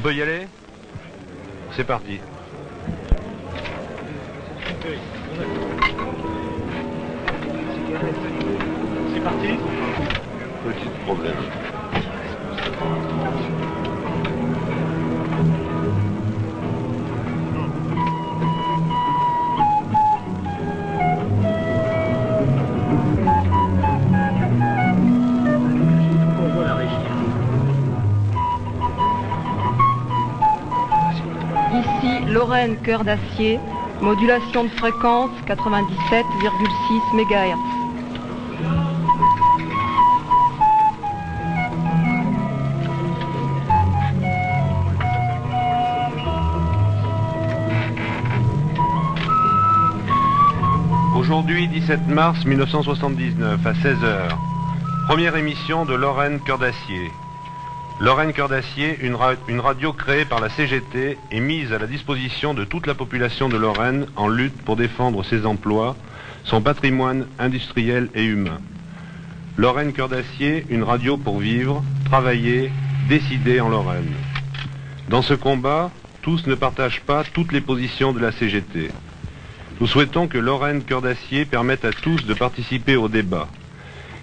On peut y aller? C'est parti. C'est parti? Petit problème. Lorraine Cœur d'Acier, modulation de fréquence 97,6 MHz. Aujourd'hui, 17 mars 1979, à 16h. Première émission de Lorraine Cœur d'Acier. Lorraine Cœur d'Acier, une, ra- une radio créée par la CGT et mise à la disposition de toute la population de Lorraine en lutte pour défendre ses emplois, son patrimoine industriel et humain. Lorraine Cœur d'Acier, une radio pour vivre, travailler, décider en Lorraine. Dans ce combat, tous ne partagent pas toutes les positions de la CGT. Nous souhaitons que Lorraine Cœur d'Acier permette à tous de participer au débat,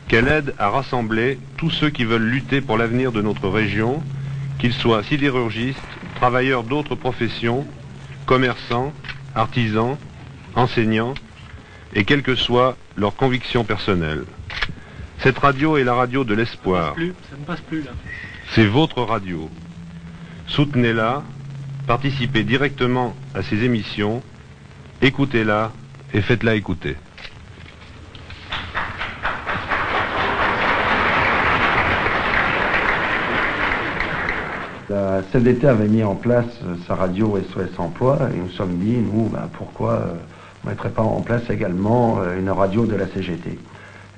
qu'elle aide à rassembler tous ceux qui veulent lutter pour l'avenir de notre région, qu'ils soient sidérurgistes, travailleurs d'autres professions, commerçants, artisans, enseignants, et quelles que soient leurs convictions personnelles. Cette radio est la radio de l'espoir. C'est votre radio. Soutenez-la, participez directement à ses émissions, écoutez-la et faites-la écouter. La CFDT avait mis en place euh, sa radio SOS Emploi et nous sommes dit, nous, ben, pourquoi euh, on ne mettrait pas en place également euh, une radio de la CGT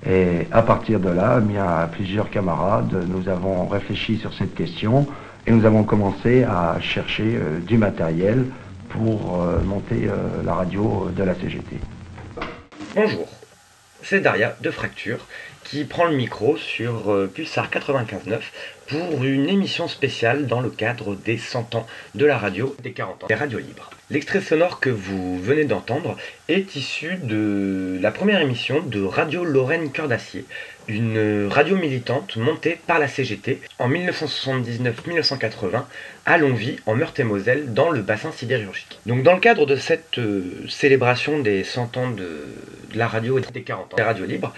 Et à partir de là, il y a plusieurs camarades, nous avons réfléchi sur cette question et nous avons commencé à chercher du matériel pour monter la radio de la CGT. Bonjour, c'est Daria de Fracture qui prend le micro sur euh, Pulsar 95.9 pour une émission spéciale dans le cadre des 100 ans de la radio des 40 ans des radios libres. L'extrait sonore que vous venez d'entendre est issu de la première émission de Radio Lorraine Cœur d'Acier, une radio militante montée par la CGT en 1979-1980 à Longwy, en Meurthe-et-Moselle, dans le bassin sidérurgique. Donc dans le cadre de cette euh, célébration des 100 ans de, la radio des 40 ans des radios libres,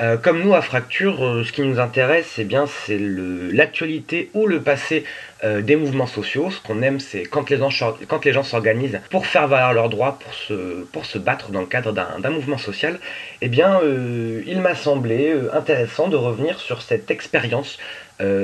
euh, comme nous à Fracture, euh, ce qui nous intéresse, c'est bien c'est l'actualité ou le passé euh, des mouvements sociaux. Ce qu'on aime, c'est quand les gens s'organisent pour faire valoir leurs droits, pour se, pour se battre dans le cadre d'un mouvement social. Eh bien, il m'a semblé intéressant de revenir sur cette expérience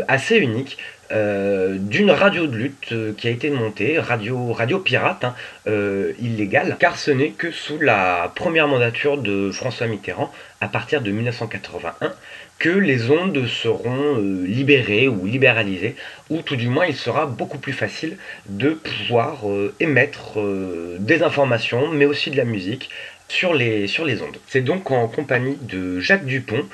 assez unique euh, d'une radio de lutte euh, qui a été montée, radio, radio pirate, hein, euh, illégale, car ce n'est que sous la première mandature de François Mitterrand, à partir de 1981, que les ondes seront libérées ou libéralisées, ou tout du moins il sera beaucoup plus facile de pouvoir émettre des informations, mais aussi de la musique sur les, sur les ondes. C'est donc en compagnie de Jacques Dupont,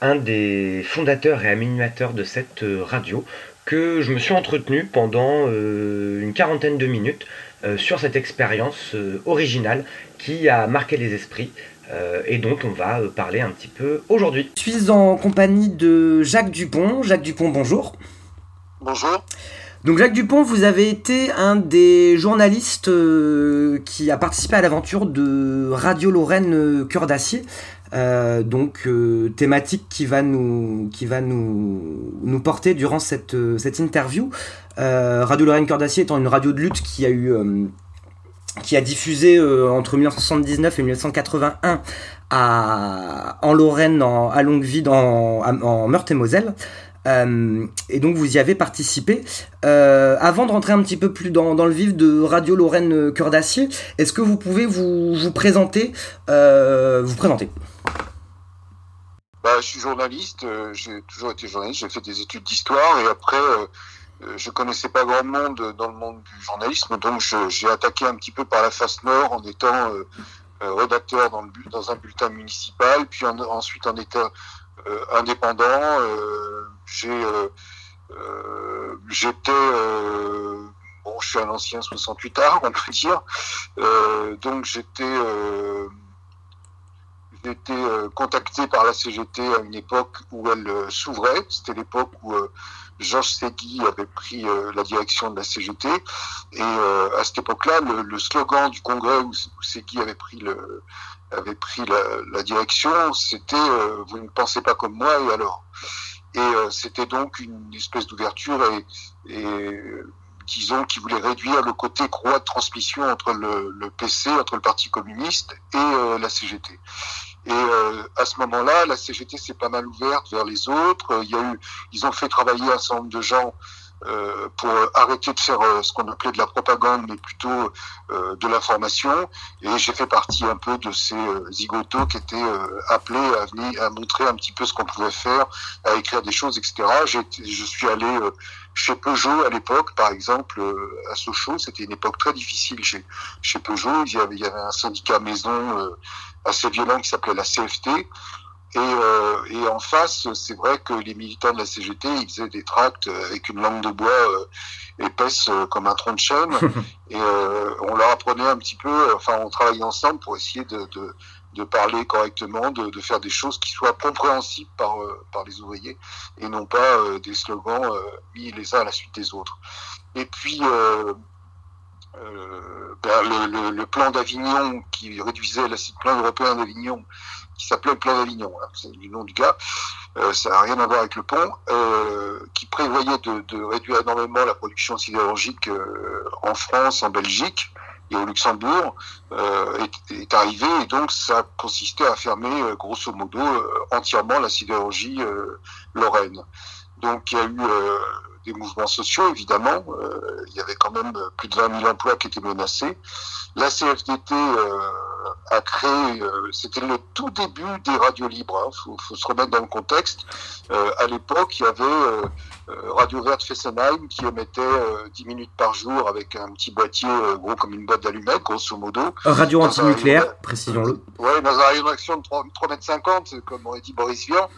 un des fondateurs et animateurs de cette radio, que je me suis entretenu pendant euh, une quarantaine de minutes euh, sur cette expérience euh, originale qui a marqué les esprits euh, et dont on va euh, parler un petit peu aujourd'hui. Je suis en compagnie de Jacques Dupont. Jacques Dupont, bonjour. Bonjour. Donc Jacques Dupont, vous avez été un des journalistes euh, qui a participé à l'aventure de Radio Lorraine euh, Cœur d'Acier. Euh, donc euh, thématique qui va nous qui va nous porter durant cette euh, interview. Radio Lorraine Cœur d'Acier étant une radio de lutte qui a eu qui a diffusé entre 1979 et 1981 à, en Lorraine, en, à Longueville, à- en Meurthe-et-Moselle. Euh, et donc vous y avez participé. Euh, avant de rentrer un petit peu plus dans, le vif de Radio Lorraine euh, Cœur d'Acier, est-ce que vous pouvez vous, présenter Vous présenter? Bah, je suis journaliste, j'ai toujours été journaliste, j'ai fait des études d'histoire et après je connaissais pas grand monde dans le monde du journalisme, donc j'ai attaqué un petit peu par la face nord en étant rédacteur dans, un bulletin municipal, puis en- ensuite en étant indépendant. euh, j'ai euh, euh, j'étais bon, je suis un ancien 68 art, on peut dire. donc j'étais j'ai euh, contacté par la CGT à une époque où elle euh, s'ouvrait. C'était l'époque où euh, Georges Segui avait pris la direction de la CGT. Et à cette époque-là, le, slogan du congrès où, Segui avait pris le avait pris la, direction, c'était vous ne pensez pas comme moi et alors? Et c'était donc une espèce d'ouverture et, et disons, qui voulait réduire le côté croix de transmission entre le, le PC, entre le Parti communiste et la CGT. Et euh, à ce moment-là, la CGT s'est pas mal ouverte vers les autres. Il y a eu, ils ont fait travailler un certain nombre de gens euh, pour arrêter de faire euh, ce qu'on appelait de la propagande, mais plutôt euh, de l'information. Et j'ai fait partie un peu de ces zigotos qui étaient appelés à venir, à montrer un petit peu ce qu'on pouvait faire, à écrire des choses, etc. Je suis allé chez Peugeot à l'époque, par exemple, à Sochaux, c'était une époque très difficile chez, chez Peugeot. Il y, avait, il y avait un syndicat maison assez violent qui s'appelait la CFT. Et, euh, et, en face, c'est vrai que les militants de la CGT, ils faisaient des tracts avec une langue de bois euh, épaisse euh, comme un tronc de chêne. et euh, on leur apprenait un petit peu, enfin, on travaillait ensemble pour essayer de, de, de parler correctement, de, de, faire des choses qui soient compréhensibles par, par les ouvriers et non pas des slogans mis les uns à la suite des autres. Et puis, euh, ben, le, le, plan d'Avignon qui réduisait le plan européen d'Avignon, qui s'appelait le plan d'Avignon, c'est le nom du gars, euh, ça n'a rien à voir avec le pont, euh, qui prévoyait de, de, réduire énormément la production sidérurgique euh, en France, en Belgique et au Luxembourg, euh, est, est, arrivé et donc ça consistait à fermer grosso modo entièrement la sidérurgie lorraine. Donc il y a eu des mouvements sociaux, évidemment. Euh, il y avait quand même plus de 20 000 emplois qui étaient menacés. La CFDT euh, a créé, euh, c'était le tout début des radios libres. Il hein. faut, se remettre dans le contexte. à l'époque, il y avait Radio Verte Fessenheim qui émettait 10 minutes par jour avec un petit boîtier gros comme une boîte d'allumettes, grosso modo. Radio antinucléaire, précisons-le. Oui, dans un rayon d'action de 3,50 mètres, comme aurait dit Boris Vian.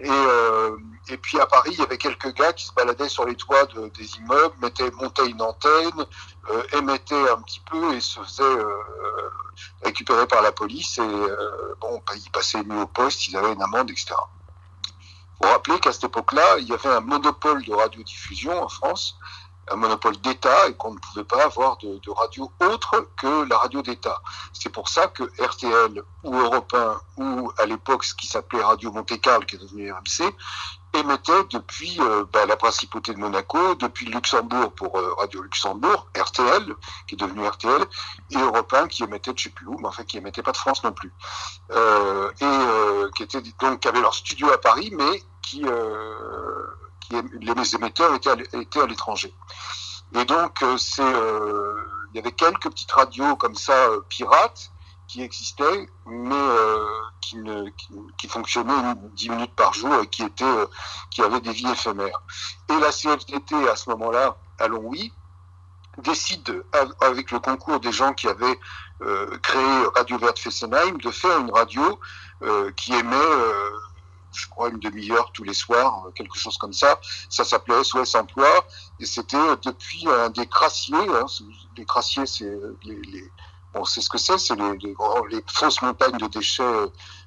Et, euh, et puis à Paris, il y avait quelques gars qui se baladaient sur les toits de, des immeubles, mettaient, montaient une antenne, euh, émettaient un petit peu et se faisaient euh, récupérer par la police. Et euh, bon, bah, ils passaient nuit au poste, ils avaient une amende, etc. Faut rappeler qu'à cette époque-là, il y avait un monopole de radiodiffusion en France un monopole d'État et qu'on ne pouvait pas avoir de, de, radio autre que la radio d'État. C'est pour ça que RTL ou Europe 1 ou à l'époque ce qui s'appelait Radio Monte-Carlo, qui est devenu RMC, émettait depuis euh, bah, la principauté de Monaco, depuis Luxembourg pour euh, Radio Luxembourg, RTL, qui est devenu RTL, et Europe 1 qui émettait de je sais plus où, mais enfin qui émettait pas de France non plus. Euh, et euh, qui était donc qui avait leur studio à Paris, mais qui les émetteurs étaient à, l'étranger. Et donc, euh, c'est, euh, il y avait quelques petites radios comme ça, euh, pirates, qui existaient, mais qui, ne, qui, fonctionnaient 10 minutes par jour et qui, qui avaient des vies éphémères. Et la CFDT, à ce moment-là, à Longwy, décide, avec le concours des gens qui avaient créé Radio Verte Fessenheim, de faire une radio qui émet je crois, une demi-heure tous les soirs, euh, quelque chose comme ça. Ça s'appelait SOS Emploi, et c'était euh, depuis un des crassiers. Hein, les crassiers, c'est euh, les, les, bon, c'est ce que c'est, c'est les, les, les, fausses montagnes de déchets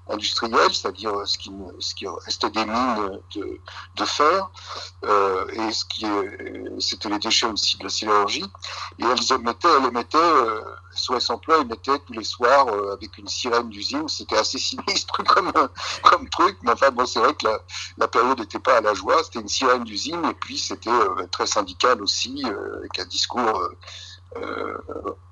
industriels, c'est-à-dire ce qui, ce qui restait des mines de, de fer, euh, et ce qui c'était les déchets aussi de la sidérurgie. Et elles émettaient, elles émettaient, euh, SOS Emploi émettait tous les soirs euh, avec une sirène d'usine. C'était assez sinistre comme, comme truc, mais enfin bon, c'est vrai que la, la période n'était pas à la joie. C'était une sirène d'usine, et puis c'était euh, très syndical aussi, euh, avec un discours.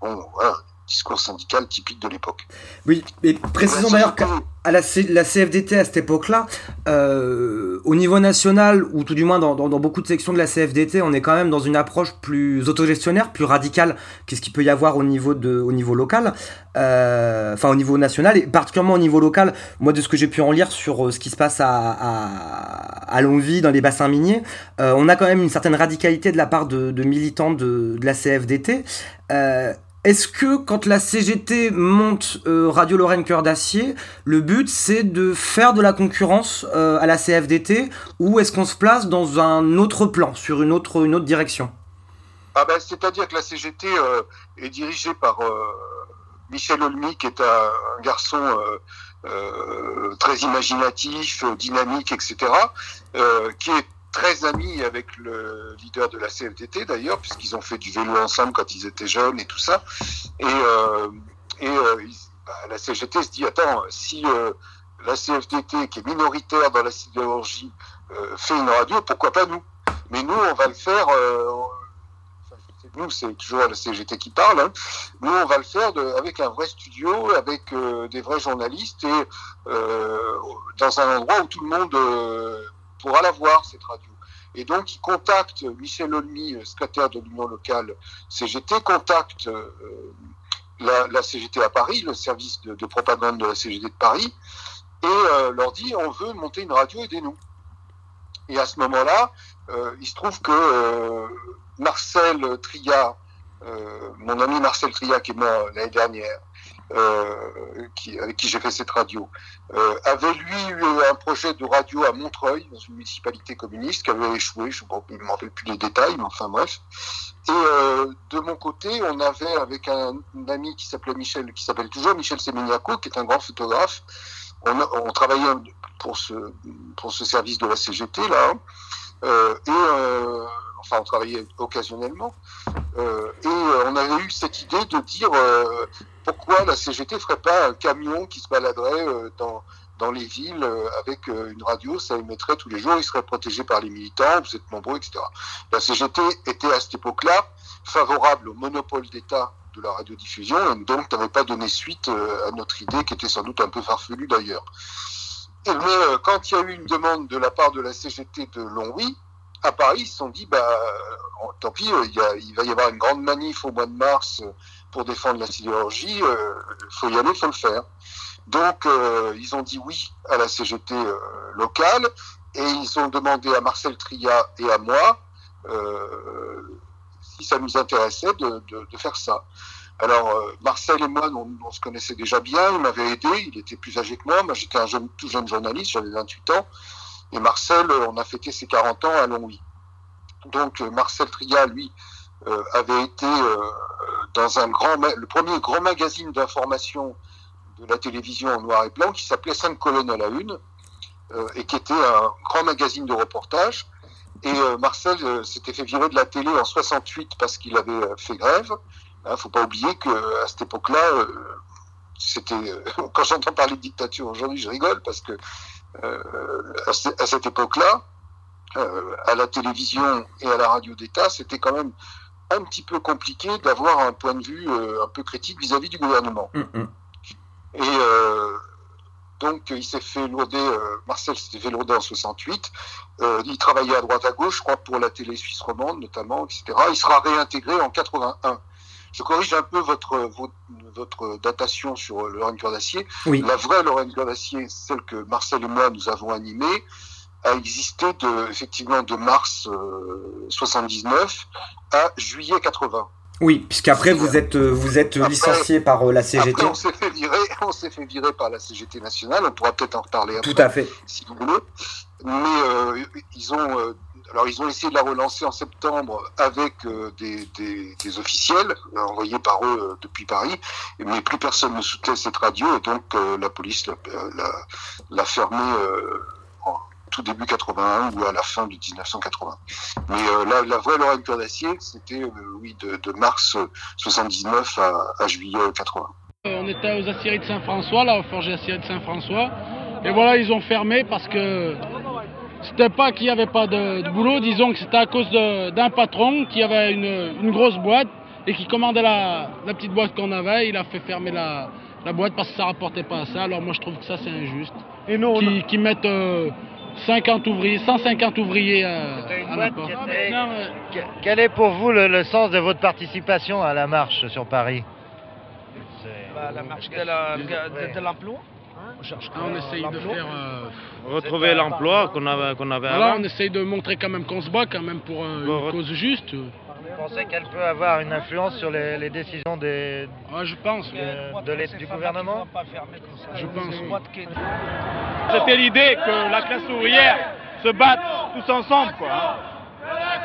bon, voilà, discours syndical typique de l'époque. Oui, et précisons d'ailleurs qu'à la, la, CFDT à cette époque-là, euh, au niveau national, ou tout du moins dans, dans, dans, beaucoup de sections de la CFDT, on est quand même dans une approche plus autogestionnaire, plus radicale qu'est-ce qu'il peut y avoir au niveau, de, au niveau local, euh, enfin au niveau national, et particulièrement au niveau local, moi de ce que j'ai pu en lire sur euh, ce qui se passe à, à, à Longwy, dans les bassins miniers, euh, on a quand même une certaine radicalité de la part de, de militants de, de la CFDT. Euh, est-ce que quand la CGT monte euh, Radio Lorraine Cœur d'Acier, le but c'est de faire de la concurrence euh, à la CFDT ou est-ce qu'on se place dans un autre plan, sur une autre, une autre direction? Ah ben, C'est-à-dire que la CGT euh, est dirigée par Michel Olmy, qui est un, garçon très imaginatif, dynamique, etc., qui est très amis avec le leader de la CFDT d'ailleurs, puisqu'ils ont fait du vélo ensemble quand ils étaient jeunes et tout ça. Et, euh, et euh, bah, la CGT se dit attends, si euh, la CFDT, qui est minoritaire dans la sidérurgie, fait une radio, pourquoi pas nous? Mais nous, on va le faire. nous, c'est toujours la CGT qui parle. Hein. Nous, on va le faire avec un vrai studio, avec des vrais journalistes et dans un endroit où tout le monde pourra la voir, cette radio. Et donc, il contacte Michel Olmy, euh, secrétaire de l'Union locale CGT, contacte euh, la, CGT à Paris, le service de, propagande de la CGT de Paris, et euh, leur dit on veut monter une radio, aidez-nous. Et à ce moment-là, il se trouve que Marcel Tria, mon ami Marcel Tria, qui est mort l'année dernière, euh, qui, avec qui j'ai fait cette radio, euh, avait lui eu un projet de radio à Montreuil, dans une municipalité communiste, qui avait échoué, je ne me rappelle plus les détails, mais enfin bref. Et euh, de mon côté, on avait avec un, ami qui s'appelait Michel, qui s'appelle toujours Michel Semeniaco, qui est un grand photographe, on, travaillait pour ce, pour ce service de la CGT là, hein. euh, et euh, enfin on travaillait occasionnellement, euh, et on avait eu cette idée de dire pourquoi la CGT ferait pas un camion qui se baladerait euh, dans, dans les villes euh, avec euh, une radio, ça émettrait tous les jours, il serait protégé par les militants, vous êtes nombreux, etc. La CGT était à cette époque-là favorable au monopole d'État de la radiodiffusion, et donc n'avait pas donné suite à notre idée, qui était sans doute un peu farfelue d'ailleurs. Mais quand il y a eu une demande de la part de la CGT de Longwy, à Paris, ils se sont dit, bah, tant pis, il, il va y avoir une grande manif au mois de mars pour défendre la sidérurgie, il euh, faut y aller, il faut le faire. Donc, euh, ils ont dit oui à la CGT euh, locale et ils ont demandé à Marcel Tria et à moi si ça nous intéressait de, faire ça. Alors, Marcel et moi, on, se connaissait déjà bien, il m'avait aidé, il était plus âgé que moi, moi j'étais un tout jeune journaliste, j'avais 28 ans, et Marcel, on a fêté ses 40 ans à Longwy. Donc, Marcel Tria, lui, avait été dans un grand, le premier grand magazine d'information de la télévision en noir et blanc qui s'appelait 5 colonnes à la une euh, et qui était un grand magazine de reportage. Et euh, Marcel euh, s'était fait virer de la télé en 68 parce qu'il avait fait grève. Il hein, faut pas oublier que à cette époque-là, c'était quand j'entends parler de dictature aujourd'hui, je rigole parce que à, cette époque-là, à la télévision et à la radio d'État, c'était quand même un petit peu compliqué d'avoir un point de vue euh, un peu critique vis-à-vis du gouvernement. Mm, mm. Et euh, donc il s'est fait lourder, euh, Marcel s'était fait lourder en 68. il travaillait à droite à gauche, je crois pour la télé suisse romande notamment, etc. Il sera réintégré en 81. Je corrige un peu votre, votre, datation sur Lorraine Cœur d'Acier. La vraie Lorraine Cœur d'Acier, celle que Marcel et moi nous avons animée, a existé de, effectivement de mars 79 euh, à juillet 80. Oui, puisqu'après vous êtes euh, vous êtes licencié par euh, la CGT. on s'est fait virer, on s'est fait virer par la CGT nationale. On pourra peut-être en reparler après. Tout à fait. Si vous voulez. Mais ils ont alors ils ont essayé de la relancer en septembre avec des, des, officiels envoyés par eux depuis Paris, mais plus personne ne soutenait cette radio et donc la police l'a fermée tout début 81 ou à la fin de 1980. Mais euh, la, vraie Lorraine d'Acier, c'était euh, oui, de, mars 79 à, juillet 80. Euh, on était aux aciéries de Saint-François, là, au forger aciérie de Saint-François. Et voilà, ils ont fermé parce que c'était pas qu'il n'y avait pas de, boulot, disons que c'était à cause d'un patron qui avait une, grosse boîte et qui commandait la, petite boîte qu'on avait. Il a fait fermer la, boîte parce que ça rapportait pas à ça. Alors moi je trouve que ça c'est injuste. Et nous, qui, qui mettent 50 ouvriers, 150 ouvriers euh, à, la porte. Quel est pour vous le, sens de votre participation à la marche sur Paris? Bah, La marche de l'emploi ah, on essaye de faire euh, retrouver l'emploi qu'on avait qu'on avait voilà, on essaye de montrer quand même qu'on se bat quand même pour euh, une cause juste. Vous pensez qu'elle peut avoir une influence sur les, décisions des, je pense, de, du gouvernement? Je pense. C'était l'idée que la classe ouvrière se batte tous ensemble. Quoi, hein.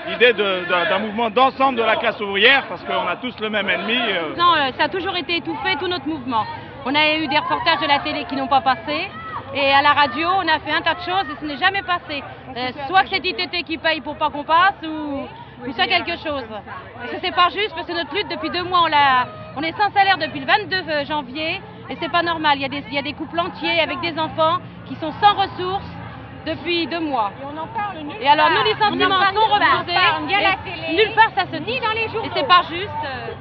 L'idée d'un mouvement d'ensemble de la classe ouvrière, parce qu'on a tous le même ennemi. Euh. Non, euh, ça a toujours été étouffé, tout notre mouvement. On a eu des reportages de la télé qui n'ont pas passé. Et à la radio, on a fait un tas de choses et ce n'est jamais passé. Euh, soit que c'est ITT qui paye pour pas qu'on passe, ou, soit quelque chose. Parce que c'est pas juste, parce que notre lutte, depuis deux mois, on, on est sans salaire depuis le 22 janvier, et c'est pas normal. Il y, a des, il y a des couples entiers avec des enfants qui sont sans ressources depuis deux mois. Et on en parle nulle Et alors, nos licenciements sont refusés. Nulle part, ça se dit dans les jours. Et c'est pas juste. Euh,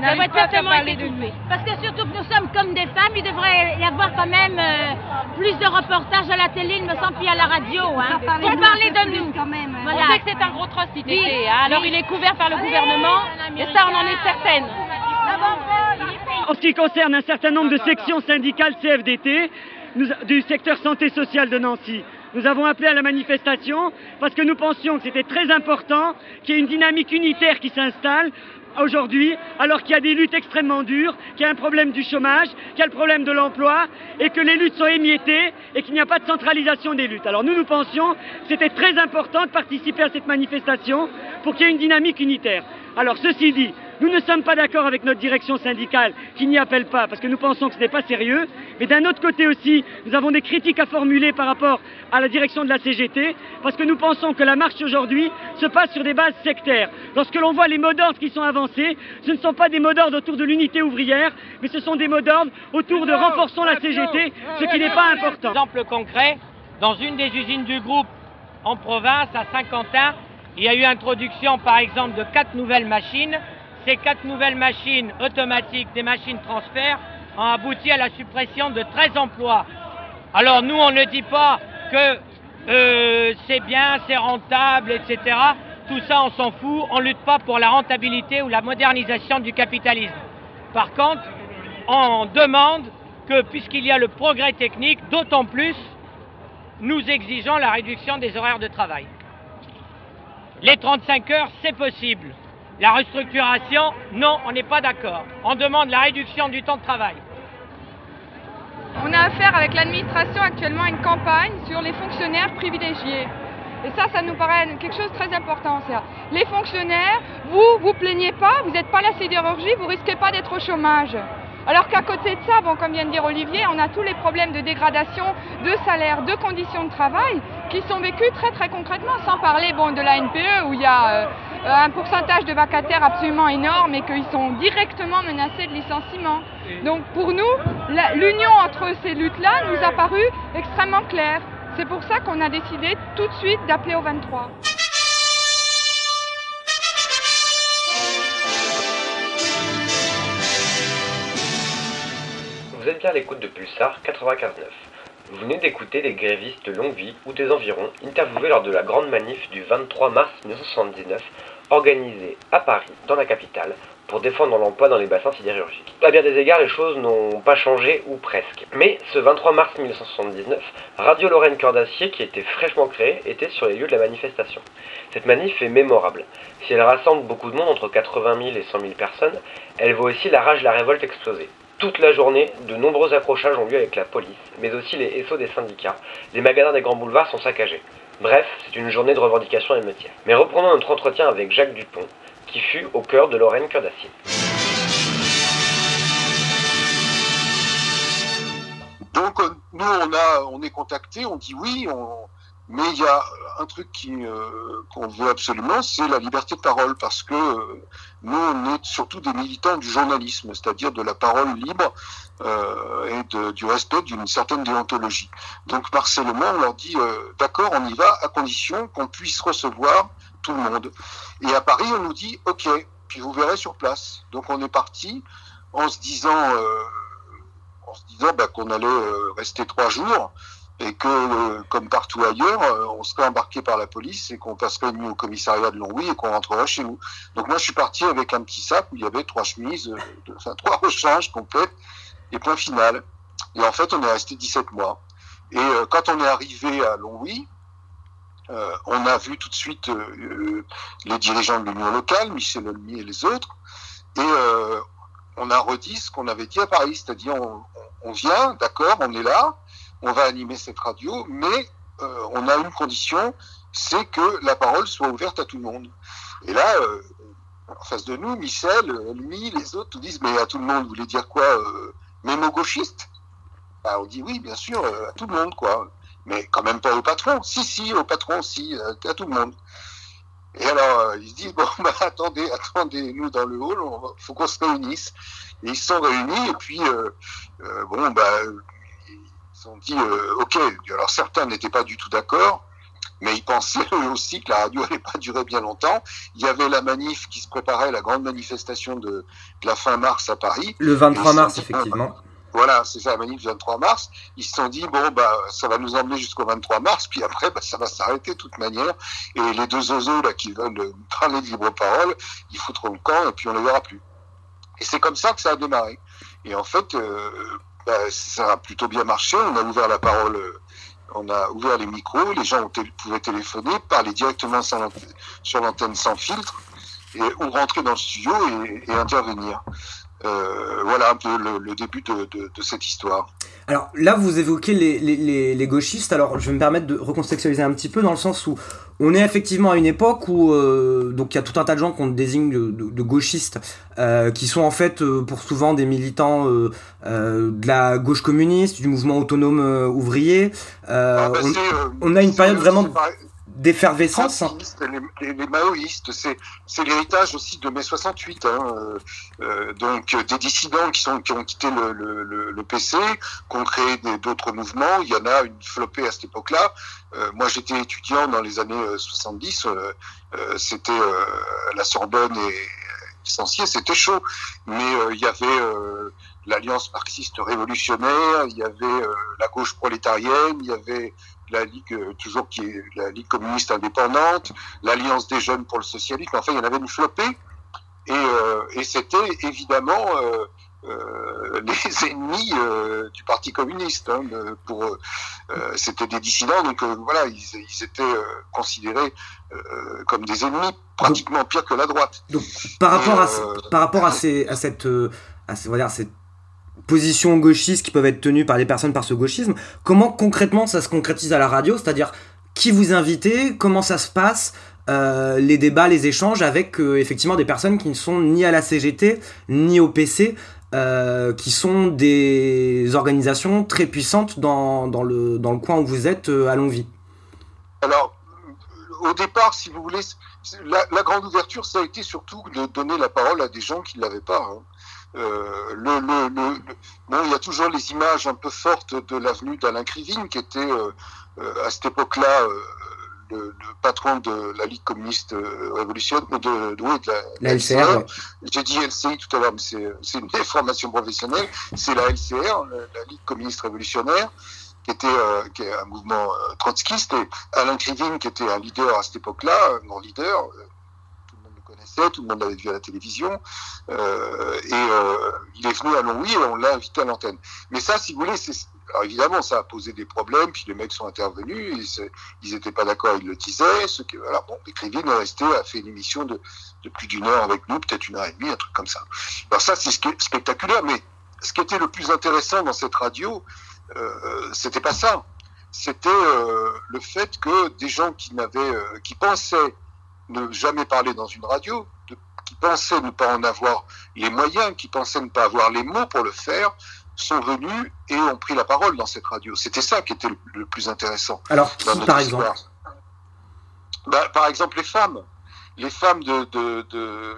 ça va être certainement été étouffé. Parce que surtout que nous sommes comme des femmes, il devrait y avoir quand même euh, plus de reportages à la télé, il me semble, puis à la radio. Hein, pour parler de nous. Quand même. Voilà. On sait que c'est un gros trust ITT. Hein. Alors il est couvert par le gouvernement, et ça on en est certaine. En ce qui concerne un certain nombre de sections syndicales CFDT, du secteur santé sociale de Nancy. Nous avons appelé à la manifestation parce que nous pensions que c'était très important qu'il y ait une dynamique unitaire qui s'installe aujourd'hui, alors qu'il y a des luttes extrêmement dures, qu'il y a un problème du chômage, qu'il y a le problème de l'emploi, et que les luttes sont émiettées et qu'il n'y a pas de centralisation des luttes. Alors nous, nous pensions que c'était très important de participer à cette manifestation pour qu'il y ait une dynamique unitaire. Alors ceci dit, nous ne sommes pas d'accord avec notre direction syndicale qui n'y appelle pas parce que nous pensons que ce n'est pas sérieux. Mais d'un autre côté aussi, nous avons des critiques à formuler par rapport à la direction de la CGT parce que nous pensons que la marche aujourd'hui se passe sur des bases sectaires. Lorsque l'on voit les mots d'ordre qui sont avancés, ce ne sont pas des mots d'ordre autour de l'unité ouvrière, mais ce sont des mots d'ordre autour de renforçons la CGT, ce qui n'est pas important. Exemple concret, dans une des usines du groupe en province, à Saint-Quentin, il y a eu introduction par exemple de quatre nouvelles machines ces quatre nouvelles machines automatiques, des machines transfert, ont abouti à la suppression de 13 emplois. Alors nous, on ne dit pas que euh, c'est bien, c'est rentable, etc. Tout ça, on s'en fout. On ne lutte pas pour la rentabilité ou la modernisation du capitalisme. Par contre, on demande que, puisqu'il y a le progrès technique, d'autant plus, nous exigeons la réduction des horaires de travail. Les 35 heures, c'est possible. La restructuration, non, on n'est pas d'accord. On demande la réduction du temps de travail. On a affaire avec l'administration actuellement à une campagne sur les fonctionnaires privilégiés. Et ça, ça nous paraît quelque chose de très important. Les fonctionnaires, vous, vous plaignez pas, vous n'êtes pas la sidérurgie, vous risquez pas d'être au chômage. Alors qu'à côté de ça, bon, comme vient de dire Olivier, on a tous les problèmes de dégradation de salaire, de conditions de travail qui sont vécus très très concrètement, sans parler de la NPE où il y a euh, un pourcentage de vacataires absolument énorme et qu'ils sont directement menacés de licenciement. Donc pour nous, l'union entre ces luttes-là nous a paru extrêmement claire. C'est pour ça qu'on a décidé tout de suite d'appeler au 23. Vous êtes bien à l'écoute de Pulsar 95.9. Vous venez d'écouter des grévistes de longue vie ou des environs interviewés lors de la grande manif du 23 mars 1979 organisée à Paris, dans la capitale, pour défendre l'emploi dans les bassins sidérurgiques. À bien des égards, les choses n'ont pas changé ou presque. Mais ce 23 mars 1979, Radio Lorraine Cœur d'Acier, qui était fraîchement créée, était sur les lieux de la manifestation. Cette manif est mémorable. Si elle rassemble beaucoup de monde, entre 80 000 et 100 000 personnes, elle voit aussi la rage de la révolte exploser. Toute la journée, de nombreux accrochages ont lieu avec la police, mais aussi les SO des syndicats. Les magasins des grands boulevards sont saccagés. Bref, c'est une journée de revendication émeutière. Mais reprenons notre entretien avec Jacques Dupont, qui fut au cœur de Lorraine Cœur d'Acier. Donc euh, nous, on, est contacté, on dit oui, mais il y a un truc euh, qu'on veut absolument, c'est la liberté de parole, parce que euh, nous, on est surtout des militants du journalisme, c'est-à-dire de la parole libre euh, et du respect d'une certaine déontologie. Donc Marcellement, on leur dit, d'accord, on y va, à condition qu'on puisse recevoir tout le monde. Et à Paris, on nous dit, ok, puis vous verrez sur place. Donc on est parti en se disant, en se disant bah, qu'on allait rester trois jours et que, euh, comme partout ailleurs, euh, on serait embarqué par la police et qu'on passerait une nuit au commissariat de Longwy et qu'on rentrerait chez nous. Donc moi, je suis parti avec un petit sac où il y avait trois chemises, euh, enfin trois rechanges complètes et point final. Et en fait, on est resté 17 mois. Et quand on est arrivé à Longwy, Euh, on a vu tout de suite les dirigeants de l'Union locale, Michel Olmy et les autres, et on a redit ce qu'on avait dit à Paris, c'est-à-dire on, vient, d'accord, on est là, on va animer cette radio, mais on a une condition, c'est que la parole soit ouverte à tout le monde. Et là, en face de nous, Michel, lui, les autres disent, mais à tout le monde, vous voulez dire quoi euh, Même aux gauchistes? Bah, On dit oui, bien sûr, euh, à tout le monde, quoi. Mais quand même pas au patron. Si, si, au patron, si, euh, à tout le monde. Et alors, ils se disent, bon, bah, attendez, attendez, nous, dans le hall, il faut qu'on se réunisse. Et ils se sont réunis, et puis, bon, bah, ils ont dit, ok, alors certains n'étaient pas du tout d'accord, mais ils pensaient aussi que la radio n'allait pas durer bien longtemps. Il y avait la manif qui se préparait, la grande manifestation de, la fin mars à Paris. Le 23 mars, effectivement. Voilà, c'est ça, la manif du 23 mars. Ils se sont dit, bon, bah, ça va nous emmener jusqu'au 23 mars, puis après, bah, ça va s'arrêter de toute manière. Et les deux oiseaux, là, qui veulent parler de libre parole, ils foutront le camp, et puis on ne les verra plus. Et c'est comme ça que ça a démarré. Et en fait, euh, bah, ça a plutôt bien marché. On a ouvert la parole euh, on a ouvert les micros, les gens pouvaient téléphoner, parler directement sur l'antenne sans filtre, et, ou rentrer dans le studio et, intervenir. Euh, voilà un peu le, début de, cette histoire. Alors là, vous évoquez les, gauchistes. Alors, je vais me permettre de recontextualiser un petit peu dans le sens où on est effectivement à une époque où euh, donc il y a tout un tas de gens qu'on désigne de, gauchistes, euh, qui sont en fait pour souvent des militants de la gauche communiste, du mouvement autonome ouvrier. Ah, bah, on, a une période vraiment d'effervescence. Les, les, maoïstes, c'est l'héritage aussi de mai 68. Hein, euh, euh, donc des dissidents qui, sont, qui ont quitté le, le, le PC, qui ont créé d'autres mouvements. Il y en a une flopée à cette époque-là. Euh, moi, j'étais étudiant dans les années 70. C'était la Sorbonne et licencié, c'était chaud. Mais il y avait l'Alliance marxiste révolutionnaire, il y avait la gauche prolétarienne, il y avait la Ligue, euh, toujours qui est la Ligue communiste indépendante, l'Alliance des jeunes pour le socialisme, enfin il y en avait une flopée, et, euh, et c'était évidemment euh, les ennemis du Parti communiste. Hein, pour c'était des dissidents, donc voilà, ils, ils étaient considérés comme des ennemis, pratiquement pire que la droite. Donc, par rapport à par rapport à, ces, à cette à, cette positions gauchistes qui peuvent être tenues par les personnes par ce gauchisme. Comment concrètement ça se concrétise à la radio? C'est-à-dire qui vous invitez? Comment ça se passe? Euh, les débats, les échanges avec euh, effectivement des personnes qui ne sont ni à la CGT ni au PC, euh, qui sont des organisations très puissantes dans, dans, le, dans le coin où vous êtes à Longvie. Alors, au départ, si vous voulez, la, grande ouverture, ça a été surtout de donner la parole à des gens qui ne l'avaient pas. Hein. Euh, le, le, le, bon, il y a toujours les images un peu fortes de l'avenue d'Alain Krivine, qui était euh, euh, à cette époque-là le, patron de la Ligue communiste révolutionnaire, de, de, de, la, LCR. J'ai dit LCI tout à l'heure, mais c'est une déformation professionnelle. C'est la LCR, la, Ligue communiste révolutionnaire, qui était qui est un mouvement trotskiste, et Alain Krivine, qui était un leader à cette époque-là, non leader, tout le monde l'avait vu à la télévision, euh, et euh, il est venu à Longwy et on l'a invité à l'antenne. Mais ça, si vous voulez, c'est évidemment, ça a posé des problèmes, puis les mecs sont intervenus, ils n'étaient pas d'accord, ils le disaient. Ce que, voilà, bon, Écrivine est resté, a fait une émission de, plus d'une heure avec nous, peut-être une heure et demie, un truc comme ça. Alors ça, c'est spectaculaire, mais ce qui était le plus intéressant dans cette radio, euh, c'était pas ça. C'était euh, le fait que des gens qui qui pensaient ne jamais parler dans une radio, qui pensaient ne pas en avoir les moyens, qui pensaient ne pas avoir les mots pour le faire, sont venus et ont pris la parole dans cette radio. C'était ça qui était le, plus intéressant. Alors, qui, par exemple bah, Par exemple, les femmes. Les femmes de, de, de,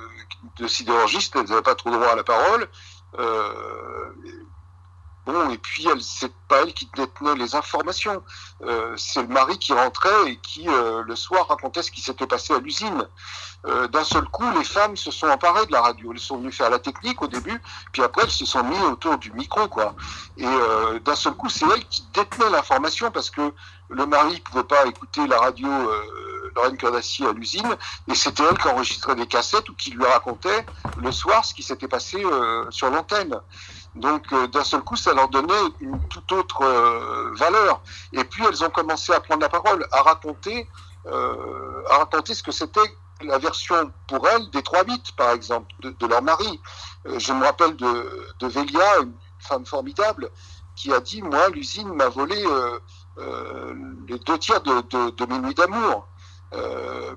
de sidérurgistes, elles n'avaient pas trop droit à la parole. Euh, Bon, et puis elle, c'est pas elle qui détenait les informations. Euh, c'est le mari qui rentrait et qui euh, le soir racontait ce qui s'était passé à l'usine. Euh, d'un seul coup, les femmes se sont emparées de la radio. Elles sont venues faire la technique au début, puis après elles se sont mises autour du micro, quoi. Et euh, d'un seul coup, c'est elle qui détenait l'information parce que le mari pouvait pas écouter la radio. Lorraine Cordassi à l'usine, et c'était elle qui enregistrait des cassettes ou qui lui racontait le soir ce qui s'était passé sur l'antenne. Donc euh, d'un seul coup, ça leur donnait une toute autre euh, valeur. Et puis elles ont commencé à prendre la parole, à raconter a raconté ce que c'était la version pour elles des trois bits, par exemple, de, leur mari. je me rappelle de, de Vélia, une femme formidable, qui a dit, moi, l'usine m'a volé les deux tiers de, de mes nuits d'amour. Euh,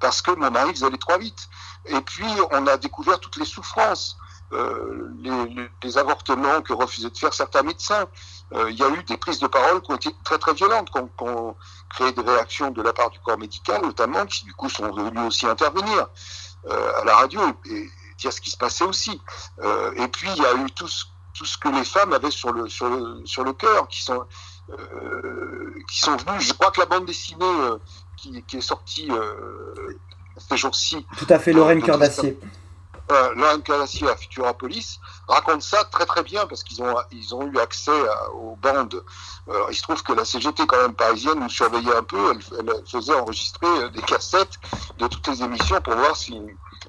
parce que mon mari faisait les trois vite. Et puis, on a découvert toutes les souffrances, euh, les, avortements que refusaient de faire certains médecins. Euh, il y a eu des prises de parole qui ont été très très violentes, qui ont, créé des réactions de la part du corps médical, notamment, qui du coup sont venus aussi intervenir à la radio et, dire ce qui se passait aussi. et puis, il y a eu tout ce, tout ce que les femmes avaient sur le, sur le, sur le cœur, qui sont, qui sont venus. Je crois que la bande dessinée qui, est sorti euh, ces jours-ci. Tout à fait, Lorraine Cœur d'Acier. Euh, d'Acier à Futurapolis raconte ça très très bien parce qu'ils ont, ils ont eu accès aux bandes. il se trouve que la CGT, quand même parisienne, nous surveillait un peu. Elle, faisait enregistrer euh, des cassettes de toutes les émissions pour voir si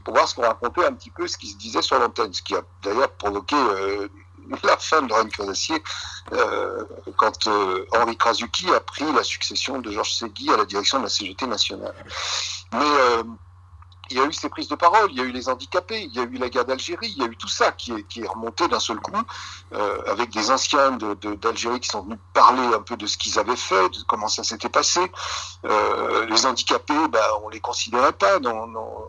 pour voir ce qu'on racontait un petit peu, ce qui se disait sur l'antenne, ce qui a d'ailleurs provoqué la fin de Lorraine Cœur-d'Acier euh, quand euh, Henri Krasuki a pris la succession de Georges Segui à la direction de la CGT nationale. Mais euh, il y a eu ces prises de parole, il y a eu les handicapés, il y a eu la guerre d'Algérie, il y a eu tout ça qui est, remonté d'un seul coup, avec des anciens d'Algérie qui sont venus parler un peu de ce qu'ils avaient fait, de comment ça s'était passé. les handicapés, bah, on les considérait pas dans, dans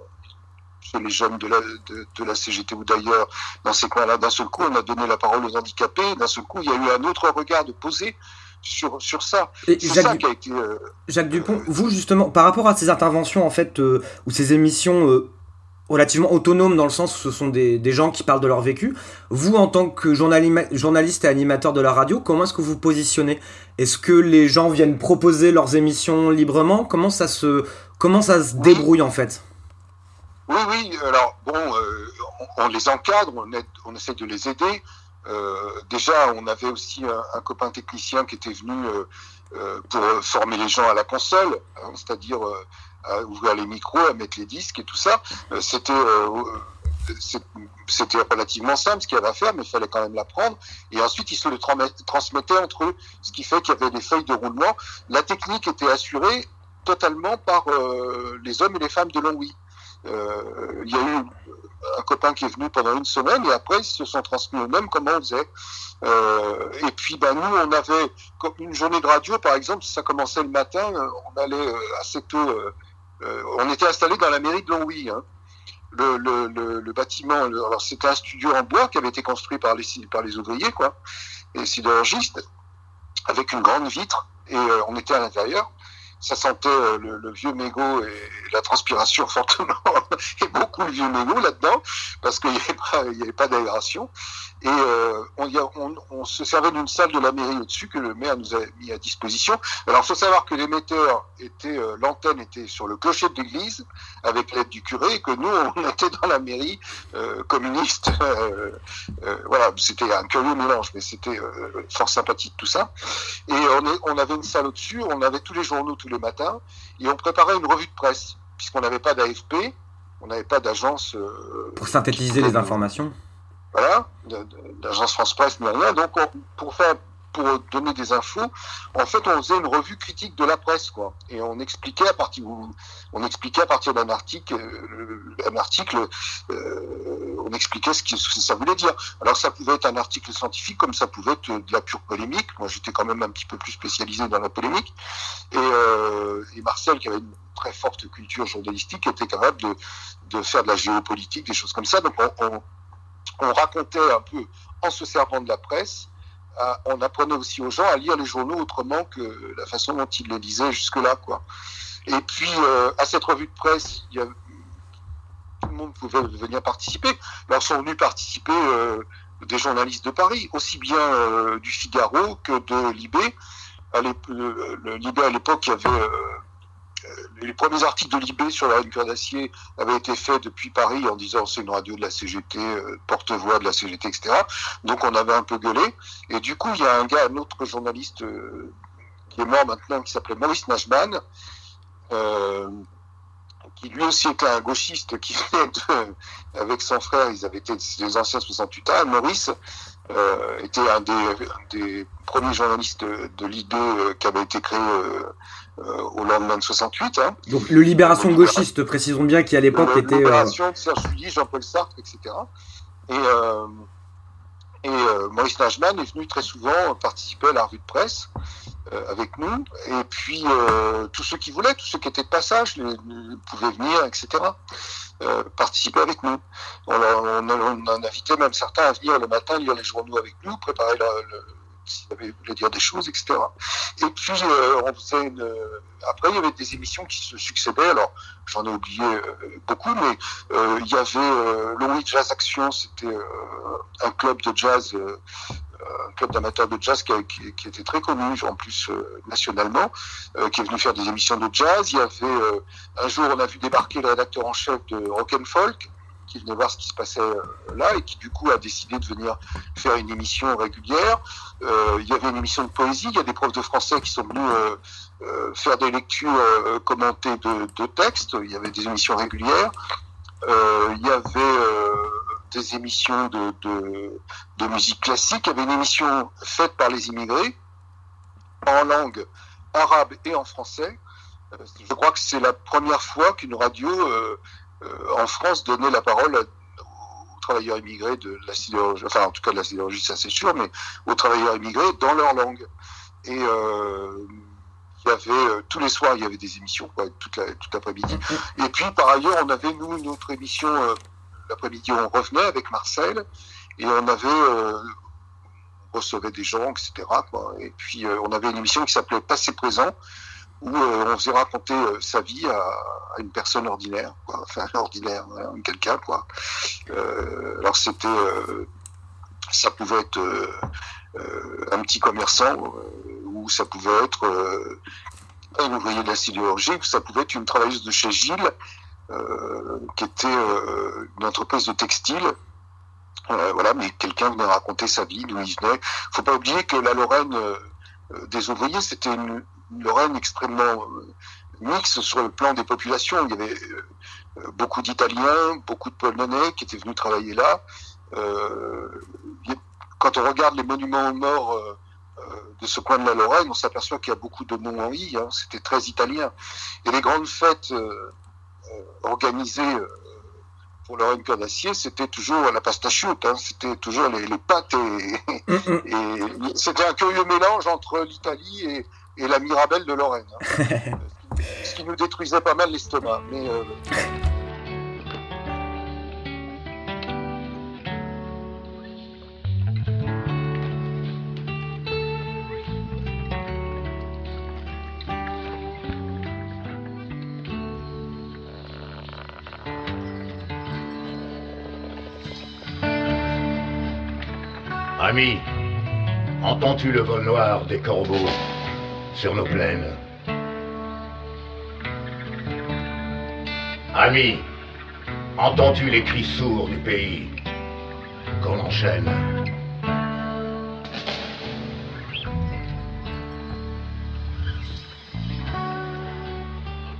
les jeunes de la, de, la CGT ou d'ailleurs dans ces coins-là. D'un seul coup, on a donné la parole aux handicapés. D'un seul coup, il y a eu un autre regard de posé sur, sur ça. C'est ça qui a été. Euh, Jacques Dupont, vous justement, par rapport à ces interventions en fait, euh, ou ces émissions euh, relativement autonomes dans le sens où ce sont des, des, gens qui parlent de leur vécu, vous en tant que journaliste et animateur de la radio, comment est-ce que vous positionnez? Est-ce que les gens viennent proposer leurs émissions librement? Comment ça se, comment ça se débrouille en fait? Oui, oui. Alors, bon, euh, on, les encadre, on, on, essaie de les aider. Euh, déjà, on avait aussi un, copain technicien qui était venu euh, pour former les gens à la console, hein, c'est-à-dire à ouvrir les micros, à mettre les disques et tout ça. C'était c'était relativement simple ce qu'il y avait à faire, mais il fallait quand même l'apprendre. Et ensuite, il se le transmettait entre eux, ce qui fait qu'il y avait des feuilles de roulement. La technique était assurée totalement par les hommes et les femmes de Longwy. Euh, il y a eu un copain qui est venu pendant une semaine et après ils se sont transmis eux-mêmes comment on faisait. Euh, et puis ben, nous on avait une journée de radio par exemple, ça commençait le matin, euh, on allait assez tôt, on était installé dans la mairie de Longwy. Hein. Le, bâtiment, c'était un studio en bois qui avait été construit par les, par les ouvriers, quoi, et sidérurgistes, avec une grande vitre, et on était à l'intérieur ça sentait euh, le, vieux mégot et la transpiration fortement, et beaucoup le vieux mégot là-dedans, parce qu'il n'y avait pas, pas d'aération. Et euh, on, on, se servait d'une salle de la mairie au-dessus que le maire nous a mis à disposition. Alors, il faut savoir que l'émetteur était, euh, l'antenne était sur le clocher de l'église, avec l'aide du curé, et que nous, on était dans la mairie euh, communiste. voilà, c'était un curieux mélange, mais c'était fort sympathique tout ça. Et on, est, on avait une salle au-dessus, on avait tous les journaux tous les matins, et on préparait une revue de presse, puisqu'on n'avait pas d'AFP, on n'avait pas d'agence. Pour synthétiser les informations voilà, d'agence France Presse ni rien. Donc, pour faire pour donner des infos, en fait, on faisait une revue critique de la presse, quoi. Et on expliquait à partir, on expliquait à partir d'un article, euh, un article, euh, on expliquait ce que ça voulait dire. Alors, ça pouvait être un article scientifique, comme ça pouvait être de la pure polémique. Moi, j'étais quand même un petit peu plus spécialisé dans la polémique. Et, euh, et Marcel, qui avait une très forte culture journalistique, était capable de, de faire de la géopolitique, des choses comme ça. Donc, on on racontait un peu en se servant de la presse. Euh, on apprenait aussi aux gens à lire les journaux autrement que la façon dont ils les lisaient jusque-là. Quoi. Et puis, euh, à cette revue de presse, tout le monde pouvait venir participer. Alors, sont venus participer euh, des journalistes de Paris, aussi bien du Figaro que de Libé. Libé, à l'époque, il y avait les premiers articles de Libé sur la Cœur d'Acier avaient été faits depuis Paris en disant c'est une radio de la CGT, euh, porte-voix de la CGT, etc. Donc on avait un peu gueulé. Et du coup, il y a un gars, un autre journaliste euh, qui est mort maintenant, qui s'appelait Maurice Nashman, qui lui aussi était un gauchiste qui venait avec son frère, ils avaient été des anciens 68 ans. Maurice était un des, premiers journalistes de, de l'ID qui avait été créé au lendemain de 68. Hein. Donc le Libération gauchiste, précisons bien, qui à l'époque était... La Libération de Serge Sully, Jean-Paul Sartre, etc. Et, et Maurice Najman est venu très souvent participer à la revue de presse. avec nous. Et puis, tous ceux qui voulaient, tous ceux qui étaient de passage, les, pouvaient venir, etc. Euh, participer avec nous. On, on, on, a invité même certains à venir le matin lire les journaux avec nous, préparer la, le, avaient voulu dire des choses, etc. Et puis, euh, une... après, il y avait des émissions qui se succédaient. Alors, j'en ai oublié euh, beaucoup, mais euh, il y avait euh, Lonely Jazz Action, c'était euh, un club de jazz un club d'amateurs de jazz qui, qui, qui, était très connu, en plus euh, nationalement, euh, qui est venu faire des émissions de jazz. Il y avait euh, un jour, on a vu débarquer le rédacteur en chef de Rock and Folk, qui venait voir ce qui se passait là et qui du coup a décidé de venir faire une émission régulière. il y avait une émission de poésie. Il y a des profs de français qui sont venus faire des lectures commentées de, textes. Il y avait des émissions régulières. il y avait des émissions de, musique classique. Il y avait une émission faite par les immigrés en langue arabe et en français. Je crois que c'est la première fois qu'une radio euh, euh, en France donnait la parole aux travailleurs immigrés de la sidérurgie, enfin en tout cas de la sidérurgie, ça c'est sûr, mais aux travailleurs immigrés dans leur langue. Et euh, il y avait tous les soirs il y avait des émissions quoi, toute la, toute l'après-midi. Et puis par ailleurs on avait nous une autre émission l'après-midi, on revenait avec Marcel et on avait euh, on recevait des gens, etc. Quoi. Et puis euh, on avait une émission qui s'appelait Passé présent où euh, on faisait raconter euh, sa vie à, à, une personne ordinaire, quoi. enfin ordinaire, quelqu'un quoi. Euh, alors c'était, ça pouvait être un petit commerçant ou ça pouvait être un ouvrier de la sidérurgie, ou ça pouvait être une travailleuse de chez Gilles euh, qui était euh, une entreprise de textile. Voilà, mais quelqu'un venait raconter sa vie, d'où il venait. Faut pas oublier que la Lorraine des ouvriers, c'était une, Lorraine extrêmement mixte sur le plan des populations. Il y avait beaucoup d'Italiens, beaucoup de Polonais qui étaient venus travailler là. quand on regarde les monuments aux morts de ce coin de la Lorraine, on s'aperçoit qu'il y a beaucoup de noms en i. Hein, C'était très italien. Et les grandes fêtes euh, organisé pour Lorraine Cœur d'Acier, c'était toujours la pasta chute, hein, c'était toujours les, les pâtes et, et c'était un curieux mélange entre l'Italie et, et, la Mirabelle de Lorraine. Hein. ce qui nous détruisait pas mal l'estomac. Mais euh... Ami, entends-tu le vol noir des corbeaux? Sur nos plaines Ami, entends-tu les cris sourds du pays qu'on enchaîne?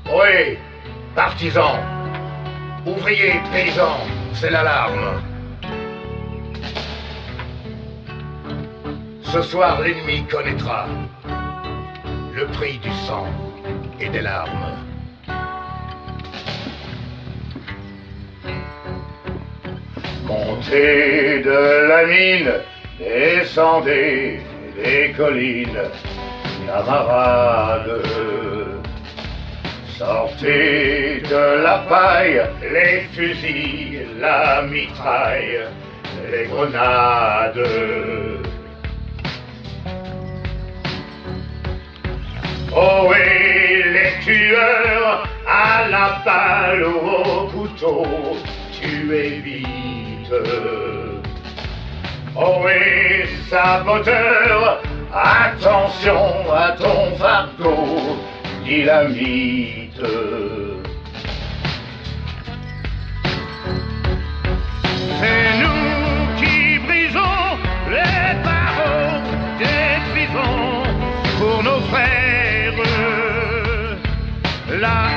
Oui, partisans, ouvriers, paysans, c'est l'alarme. Ce soir, l'ennemi connaîtra le prix du sang et des larmes. Montez de la mine, descendez des collines, camarades. Sortez de la paille, les fusils, la mitraille, les grenades. Oh oui, les tueurs à la balle ou au couteau, tu évites. Oh oui, saboteur, attention à ton fardeau, dynamite. C'est nous la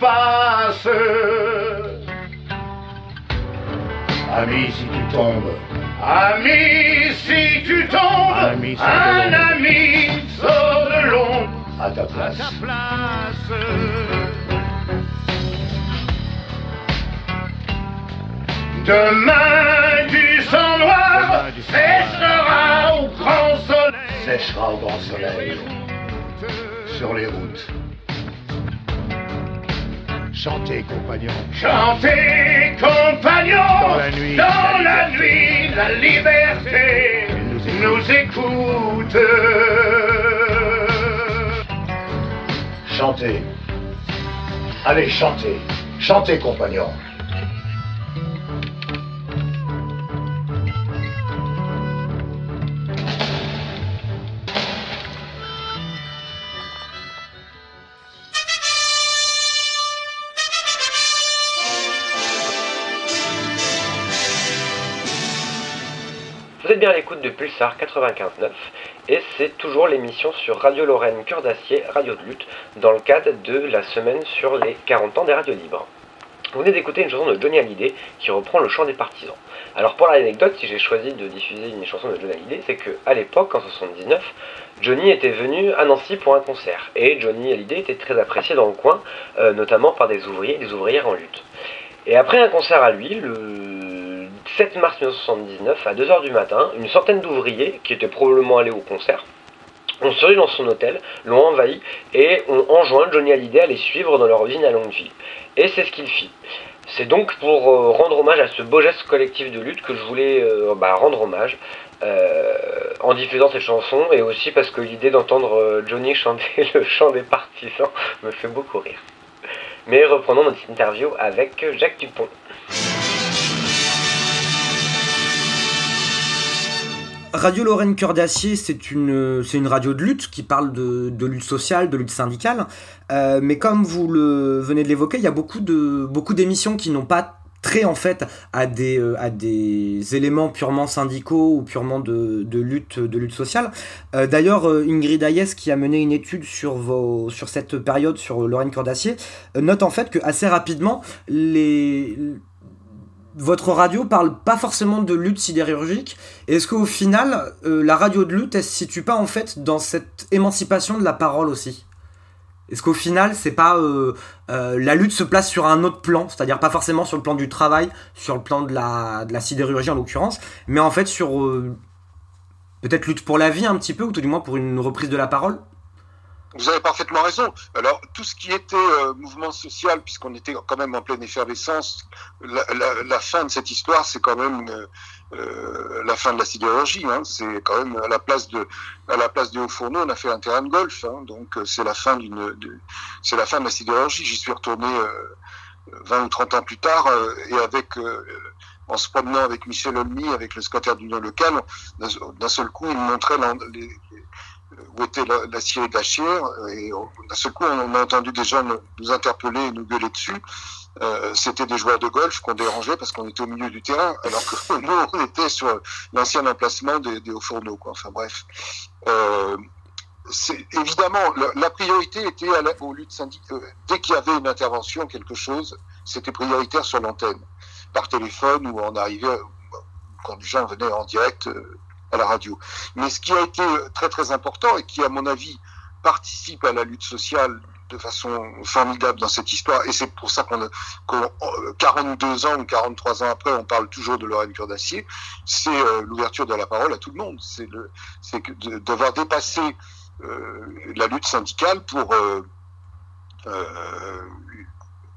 quand il passe. Ami, si tu tombes, ami, si tu tombes, ami, un ami sort de l'ombre à ta place. Demain du sang noir séchera au grand soleil. Séchera au grand soleil. Sur les routes. Chantez, compagnons. Chantez, compagnons. Dans la nuit, Dans la la nuit, la liberté nous écoute. Chantez. Allez, chantez. Chantez, compagnons. De Pulsar 95.9 et c'est toujours l'émission sur Radio Lorraine Cœur d'Acier, Radio de lutte, dans le cadre de la semaine sur les 40 ans des radios libres. Vous venez d'écouter une chanson de Johnny Hallyday qui reprend le chant des partisans. Alors pour l'anecdote, si j'ai choisi de diffuser une chanson de Johnny Hallyday, c'est que à l'époque, en 79, Johnny était venu à Nancy pour un concert et Johnny Hallyday était très apprécié dans le coin, euh, notamment par des ouvriers et des ouvrières en lutte. Et après un concert à lui, le 7 mars 1979, à 2h du matin, une centaine d'ouvriers, qui étaient probablement allés au concert, ont surgi dans son hôtel, l'ont envahi et ont enjoint Johnny Hallyday à les suivre dans leur usine à Longueville. Et c'est ce qu'il fit. C'est donc pour euh, rendre hommage à ce beau geste collectif de lutte que je voulais euh, bah, rendre hommage euh, en diffusant cette chanson et aussi parce que l'idée d'entendre Johnny chanter le chant des partisans me fait beaucoup rire. Mais reprenons notre interview avec Jacques Dupont. Radio Lorraine Cœur d'Acier, c'est une, c'est une radio de lutte qui parle de, de lutte sociale, de lutte syndicale. Euh, mais comme vous le venez de l'évoquer, il y a beaucoup, de, beaucoup d'émissions qui n'ont pas trait en fait à des, euh, à des éléments purement syndicaux ou purement de, de lutte, de lutte sociale. Euh, D'ailleurs, Ingrid Hayes, qui a mené une étude sur, vos, sur cette période sur Lorraine Cœur d'Acier, euh, note en fait que assez rapidement, les votre radio parle pas forcément de lutte sidérurgique. Est-ce qu'au final, euh, la radio de lutte, elle se situe pas en fait dans cette émancipation de la parole aussi? Est-ce qu'au final, c'est pas euh, euh, la lutte se place sur un autre plan, c'est-à-dire pas forcément sur le plan du travail, sur le plan de la, sidérurgie en l'occurrence, mais en fait sur peut-être lutte pour la vie un petit peu, ou tout du moins pour une reprise de la parole? Vous avez parfaitement raison. Alors, tout ce qui était euh, mouvement social, puisqu'on était quand même en pleine effervescence, la, la- la fin de cette histoire, c'est quand même euh, euh, la fin de la sidérurgie. Hein. C'est quand même à la place de à la place des hauts fourneaux, on a fait un terrain de golf. Hein. Donc, euh, c'est la fin d'une, c'est la fin de la sidérurgie. J'y suis retourné euh, 20 ou 30 ans plus tard, euh, et avec euh, en se promenant avec Michel Olmy, avec le secrétaire d'union locale, d'un seul coup, il me montrait les, où était la, la scierie d'Achière, et d'un seul coup, on a entendu des gens nous- interpeller et nous gueuler dessus. Euh, C'était des joueurs de golf qu'on dérangeait parce qu'on était au milieu du terrain, alors que nous, on était sur l'ancien emplacement des, hauts fourneaux. Quoi. Enfin bref. Euh, évidemment, la, priorité était à la, aux luttes. Dès qu'il y avait une intervention, quelque chose, c'était prioritaire sur l'antenne, par téléphone ou en arrivait quand les gens venaient en direct euh, à la radio. Mais ce qui a été euh, très très important et qui, à mon avis, participe à la lutte sociale de façon formidable dans cette histoire, et c'est pour ça qu'on, a- qu'on euh, 42 ans ou 43 ans après, on parle toujours de Lorraine Cœur d'Acier, c'est euh, l'ouverture de la parole à tout le monde. C'est, le, c'est d'avoir dépassé euh, la lutte syndicale pour euh,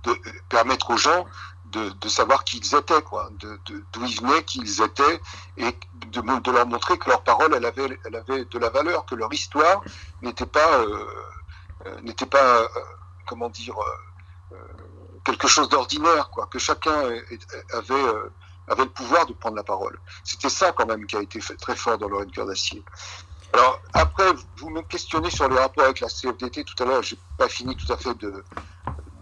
de- permettre aux gens de, savoir qui ils étaient, quoi, d'où ils venaient, qui ils étaient, et de, leur montrer que leur parole, elle avait, elle avait de la valeur, que leur histoire n'était pas, euh, euh, n'était pas, euh, comment dire, quelque chose d'ordinaire, quoi, que chacun avait, avait le pouvoir de prendre la parole. C'était ça quand même qui a été fait très fort dans Lorraine Cœur d'Acier. Alors après, vous me questionnez sur les rapports avec la CFDT tout à l'heure, j'ai pas fini tout à fait de,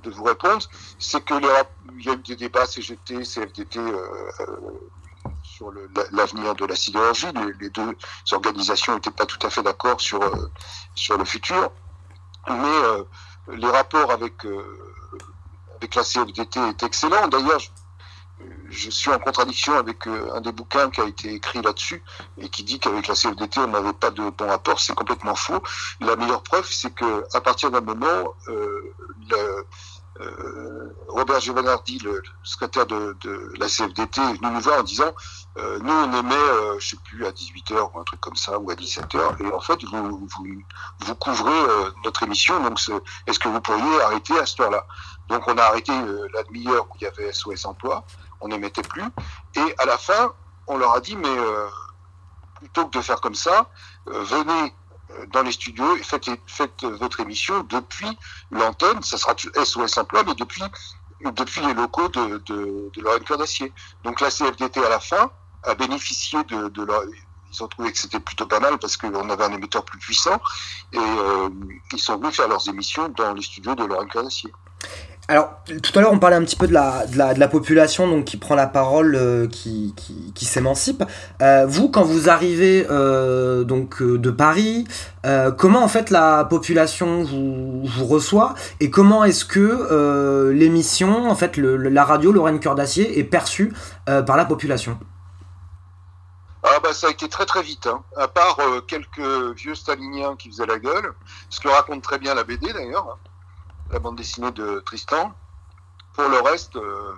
de vous répondre. C'est que les rap- il y a eu des débats CGT, CFDT euh, euh, sur l'avenir de la sidérurgie. Les, deux organisations n'étaient pas tout à fait d'accord sur euh, sur le futur, mais les rapports avec avec la CFDT est excellent. D'ailleurs, je, suis en contradiction avec un des bouquins qui a été écrit là-dessus et qui dit qu'avec la CFDT, on n'avait pas de bon rapport. C'est complètement faux. La meilleure preuve, c'est que à partir d'un moment, Robert Giovanardi, le secrétaire de, de, la CFDT, est nous voir en disant euh, nous on émet, euh, je sais plus, à 18h ou un truc comme ça, ou à 17h, et en fait vous, vous, vous couvrez euh, notre émission, donc est-ce que vous pourriez arrêter à cette heure-là? Donc on a arrêté euh, la demi-heure où il y avait SOS Emploi, on n'émettait plus, et à la fin, on leur a dit mais euh, plutôt que de faire comme ça, venez dans les studios faites, faites votre émission depuis l'antenne, ça sera SOS Emploi, mais depuis, depuis les locaux de, de, de Lorraine Cœur d'Acier. Donc la CFDT à la fin a bénéficié de, de leur, ils ont trouvé que c'était plutôt pas mal parce qu'on avait un émetteur plus puissant et euh, ils sont venus faire leurs émissions dans les studios de Cœur d'Acier. Alors, tout à l'heure, on parlait un petit peu de la, population donc, qui prend la parole, euh, qui, s'émancipe. Euh, vous, quand vous arrivez euh, donc, de Paris, comment en fait la population vous, reçoit et comment est-ce que l'émission, en fait, la radio Lorraine Cœur d'Acier est perçue par la population? Ah bah ça a été très très vite, hein. à part quelques vieux staliniens qui faisaient la gueule, ce que raconte très bien la BD d'ailleurs. Hein la bande dessinée de Tristan. Pour le reste, euh,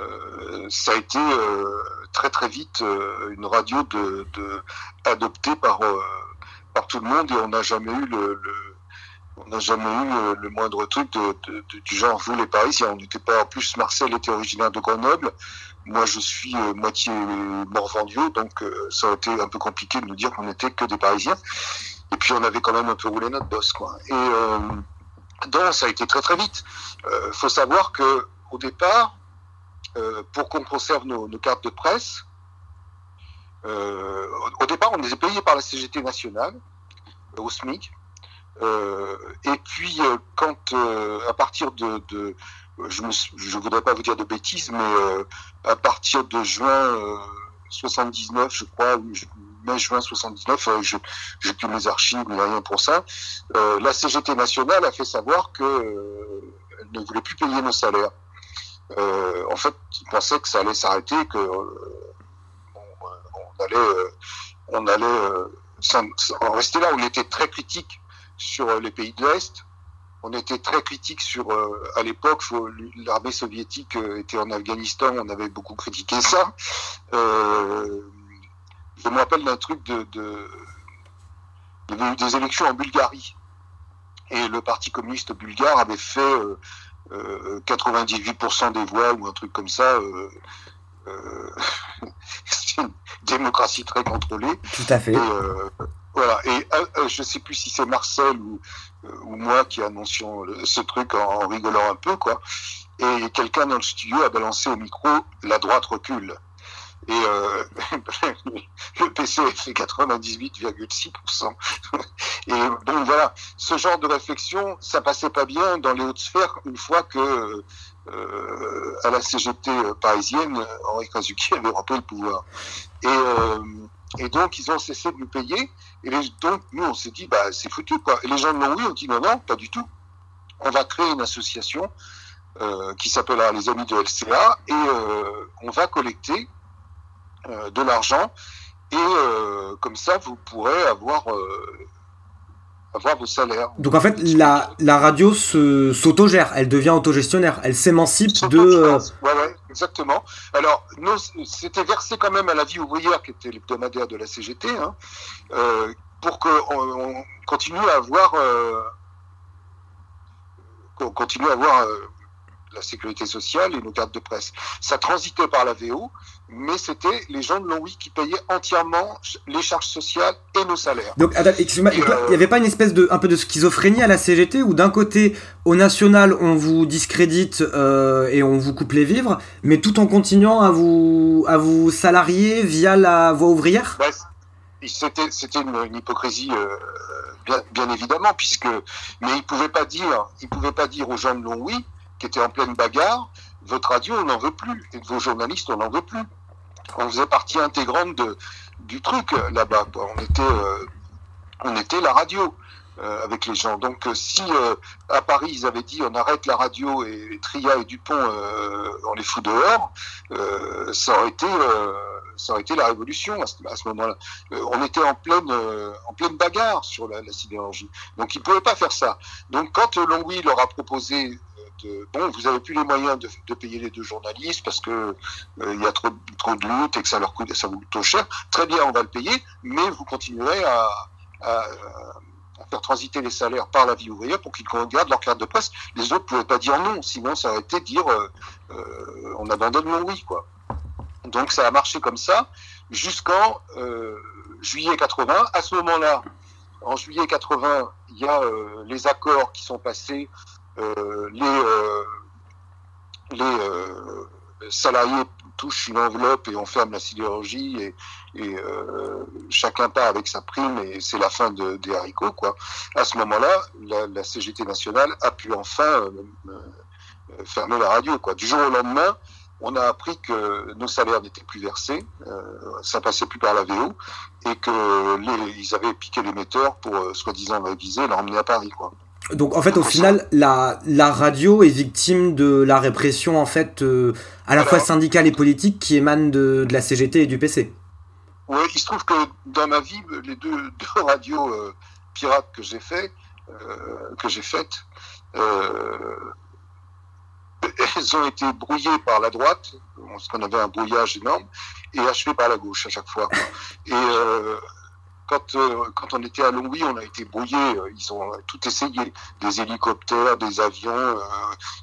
euh, ça a été euh, très très vite une radio de, adoptée par par tout le monde et on n'a jamais eu le, on n'a jamais eu le, moindre truc de, du genre vous les Parisiens. On n'était pas en plus Marcel était originaire de Grenoble. Moi, je suis moitié Morvandieu, donc ça a été un peu compliqué de nous dire qu'on n'était que des Parisiens. Et puis on avait quand même un peu roulé notre boss, quoi. Et donc ça a été très très vite. Il euh, faut savoir que au départ, euh, pour qu'on conserve nos, nos, cartes de presse, euh, au départ on les est payés par la CGT nationale, au SMIC. et puis quand à partir de, de je ne voudrais pas vous dire de bêtises, mais à partir de juin 79, je crois, mai-juin 79, euh, je j'ai plus mes archives, mais rien pour ça. Euh, la CGT nationale a fait savoir que euh, elle ne voulait plus payer nos salaires. Euh, en fait, ils pensaient que ça allait s'arrêter, que euh, on, allait, on allait en rester là. On était très critique sur les pays de l'Est. On était très critique sur, à l'époque, l'armée soviétique était en Afghanistan, on avait beaucoup critiqué ça. Euh, je me rappelle d'un truc de, de, Il y avait eu des élections en Bulgarie. Et le Parti communiste bulgare avait fait euh, euh, 98% des voix ou un truc comme ça. Euh, euh c'est une démocratie très contrôlée. Tout à fait. Et, euh, voilà. Et euh, je sais plus si c'est Marcel ou, ou moi qui annoncions ce truc en, en rigolant un peu, quoi. Et quelqu'un dans le studio a balancé au micro la droite recule et euh, le PC fait 98,6%. Et donc voilà, ce genre de réflexion, ça passait pas bien dans les hautes sphères une fois que euh, à la CGT parisienne, Henri Kazuki avait repris le pouvoir. Et, euh, et donc ils ont cessé de nous payer. Et les, donc nous on s'est dit bah c'est foutu quoi. Et les gens de oui ont dit non non pas du tout. On va créer une association qui s'appellera les Amis de LCA et on va collecter de l'argent et euh, comme ça vous pourrez avoir euh, avoir vos salaires. Donc en fait la, la radio s'autogère, elle devient autogestionnaire, elle s'émancipe de euh... ouais, ouais, exactement. Alors c'était versé quand même à la vie ouvrière qui était l'hebdomadaire de la CGT hein, euh, pour que on, on, continue à avoir qu'on continue à avoir la sécurité sociale et nos cartes de presse. Ça transitait par la VO, mais c'était les gens de l'ONUI qui payaient entièrement les charges sociales et nos salaires. Donc, excuse-moi, il n'y avait pas une espèce de un peu de schizophrénie à la CGT où d'un côté, au national, on vous discrédite euh, et on vous coupe les vivres, mais tout en continuant à vous à vous salarier via la voie ouvrière? Ouais, C'était c'était une, une, hypocrisie. Euh, bien, bien, évidemment, puisque mais ils pouvaient pas dire, ils pouvaient pas dire aux gens de l'ONUI qui était en pleine bagarre, votre radio, on n'en veut plus, et vos journalistes, on n'en veut plus. On faisait partie intégrante de, du truc là-bas. On était, euh, on était la radio. euh, avec les gens. Donc euh, si euh, à Paris ils avaient dit on arrête la radio et, Tria et Dupont on les fout dehors, ça aurait été ça aurait été la révolution à ce, moment-là. on était en pleine en pleine bagarre sur la, la sidérurgie. Donc ils pouvaient pas faire ça. Donc quand Longwy leur a proposé bon, vous avez plus les moyens de, payer les deux journalistes parce que il y a trop, de lutte et que ça leur coûte, ça vous coûte cher. Très bien, on va le payer, mais vous continuerez à, faire transiter les salaires par la vie ouvrière pour qu'ils gardent leur carte de presse. Les autres ne pouvaient pas dire non, sinon ça aurait été dire euh, euh, on abandonne mon oui. Quoi. Donc ça a marché comme ça jusqu'en euh, juillet 80. À ce moment-là, en juillet 80, il y a les accords qui sont passés. Les les salariés touchent une enveloppe et on ferme la sidérurgie et, euh, chacun part avec sa prime et c'est la fin de, des haricots. Quoi. À ce moment-là, la, CGT nationale a pu enfin euh, euh, fermer la radio. Quoi. Du jour au lendemain, on a appris que nos salaires n'étaient plus versés, euh, ça passait plus par la VO, et que ils avaient piqué l'émetteur pour euh, soi-disant réviser l'emmener à Paris. Quoi. Donc en fait au final la, la radio est victime de la répression en fait euh, à la fois syndicale et politique qui émane de, de la CGT et du PC. Oui, il se trouve que dans ma vie, les deux, deux radios euh, pirates que j'ai fait, euh, que j'ai faites, elles ont été brouillées par la droite, parce qu'on avait un brouillage énorme, et achevées par la gauche à chaque fois. Et quand, euh, quand on était à Longwy, on a été brouillé. Euh, ils ont tout essayé, des hélicoptères, des avions.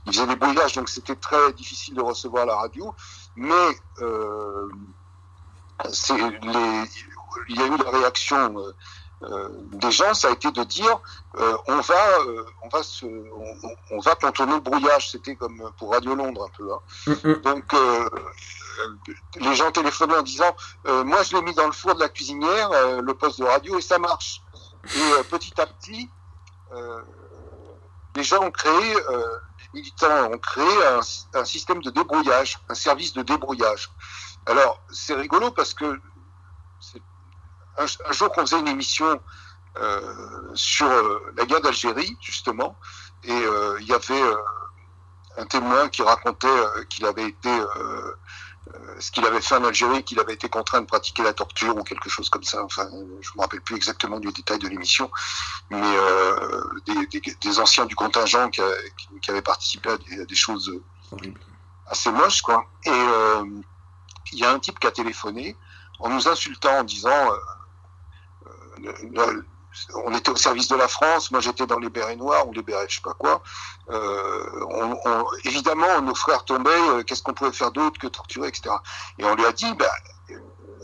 ils faisaient des brouillages, donc c'était très difficile de recevoir la radio. Mais les, il y a eu la réaction euh, euh, des gens, ça a été de dire euh, on va, on va se, on, va contourner le brouillage. C'était comme pour Radio Londres un peu. Hein. Mm. Donc les gens téléphonaient en disant moi je l'ai mis dans le four de la cuisinière, le poste de radio et ça marche. Et petit à petit, les gens ont créé, les militants ont créé un, système de débrouillage, un service de débrouillage. Alors, c'est rigolo parce que un, jour qu'on faisait une émission euh, sur euh, la guerre d'Algérie, justement, et euh, il y avait euh, un témoin qui racontait euh, qu'il avait été ce qu'il avait fait en Algérie, qu'il avait été contraint de pratiquer la torture ou quelque chose comme ça. Enfin, je me rappelle plus exactement du détail de l'émission, mais euh, des, des, des, anciens du contingent qui, qui, qui avaient participé à des, à des choses assez moches, quoi. Et euh, il y a un type qui a téléphoné en nous insultant, en disant euh, euh, on était au service de la France, moi j'étais dans les bérets noirs ou les bérets je sais pas quoi. Euh, évidemment, nos frères tombaient, euh, qu'est-ce qu'on pouvait faire d'autre que torturer, etc. Et on lui a dit, bah,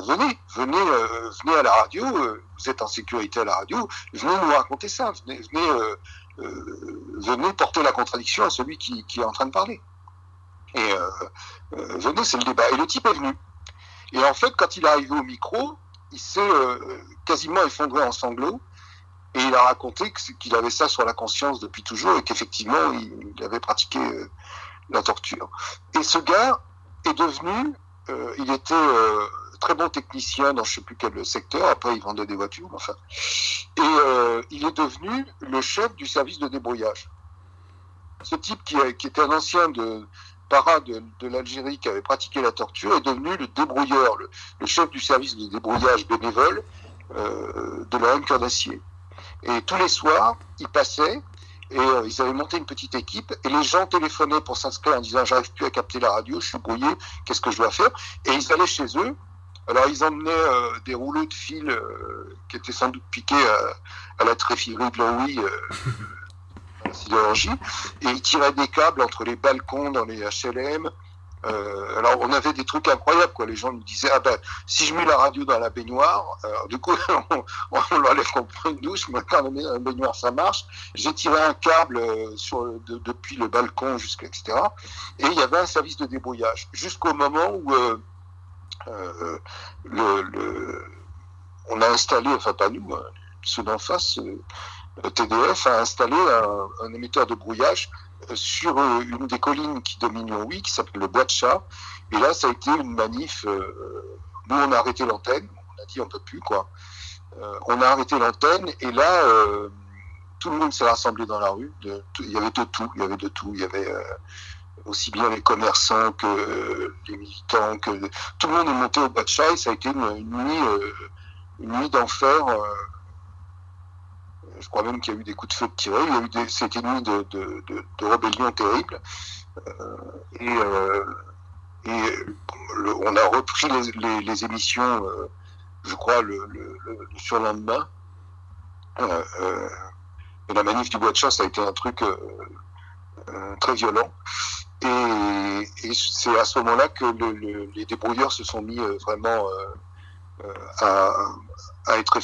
venez, venez, euh, venez à la radio, vous êtes en sécurité à la radio, venez nous raconter ça, venez, venez, porter la contradiction à celui qui, est en train de parler. Et venez, c'est le débat. Et le type est venu. Et en fait, quand il est arrivé au micro, il s'est quasiment effondré en sanglots. Et il a raconté qu'il avait ça sur la conscience depuis toujours et qu'effectivement, il, avait pratiqué euh, la torture. Et ce gars est devenu, euh, il était euh, très bon technicien dans je sais plus quel secteur, après il vendait des voitures, enfin. Et il est devenu le chef du service de débrouillage. Ce type qui, était un ancien de, de, de l'Algérie qui avait pratiqué la torture est devenu le débrouilleur, le, chef du service de débrouillage bénévole de la Cœur d'Acier. Et tous les soirs, ils passaient et euh, ils avaient monté une petite équipe et les gens téléphonaient pour s'inscrire en disant j'arrive plus à capter la radio, je suis brouillé, qu'est-ce que je dois faire? Et ils allaient chez eux. Alors ils emmenaient euh, des rouleaux de fil euh, qui étaient sans doute piqués à, à la tréfilerie de Louis sidérurgie, et ils tiraient des câbles entre les balcons dans les HLM. Euh, alors on avait des trucs incroyables quoi. Les gens nous disaient ah ben si je mets la radio dans la baignoire, alors, du coup on, on l'enlève comme une douche, mais quand on met dans la baignoire ça marche. J'ai tiré un câble euh, depuis le balcon jusqu'à etc. Et il y avait un service de débrouillage jusqu'au moment où euh, euh, le, le, on a installé, enfin pas nous, hein, ceux d'en face, euh, TDF a installé un, un, émetteur de brouillage euh, sur euh, une des collines qui domine Longwy, qui s'appelle le Bois de Chat. Et là, ça a été une manif. Euh, nous, on a arrêté l'antenne. On a dit on peut plus quoi. Euh, on a arrêté l'antenne et là, tout le monde s'est rassemblé dans la rue. Il y avait de tout. Il y avait de tout. Il y avait euh, aussi bien les commerçants que euh, les militants, que tout le monde est monté au bas de Ça a été une, nuit, une nuit d'enfer. Je crois même qu'il y a eu des coups de feu tirés. Il y a eu des, une nuit de, de, de, rébellion terrible. et, et on a repris les, émissions, je crois, le, le, le surlendemain. Euh, euh, la manif du bois de chasse a été un truc euh, très violent. Et, c'est à ce moment-là que les débrouilleurs se sont mis vraiment à, être,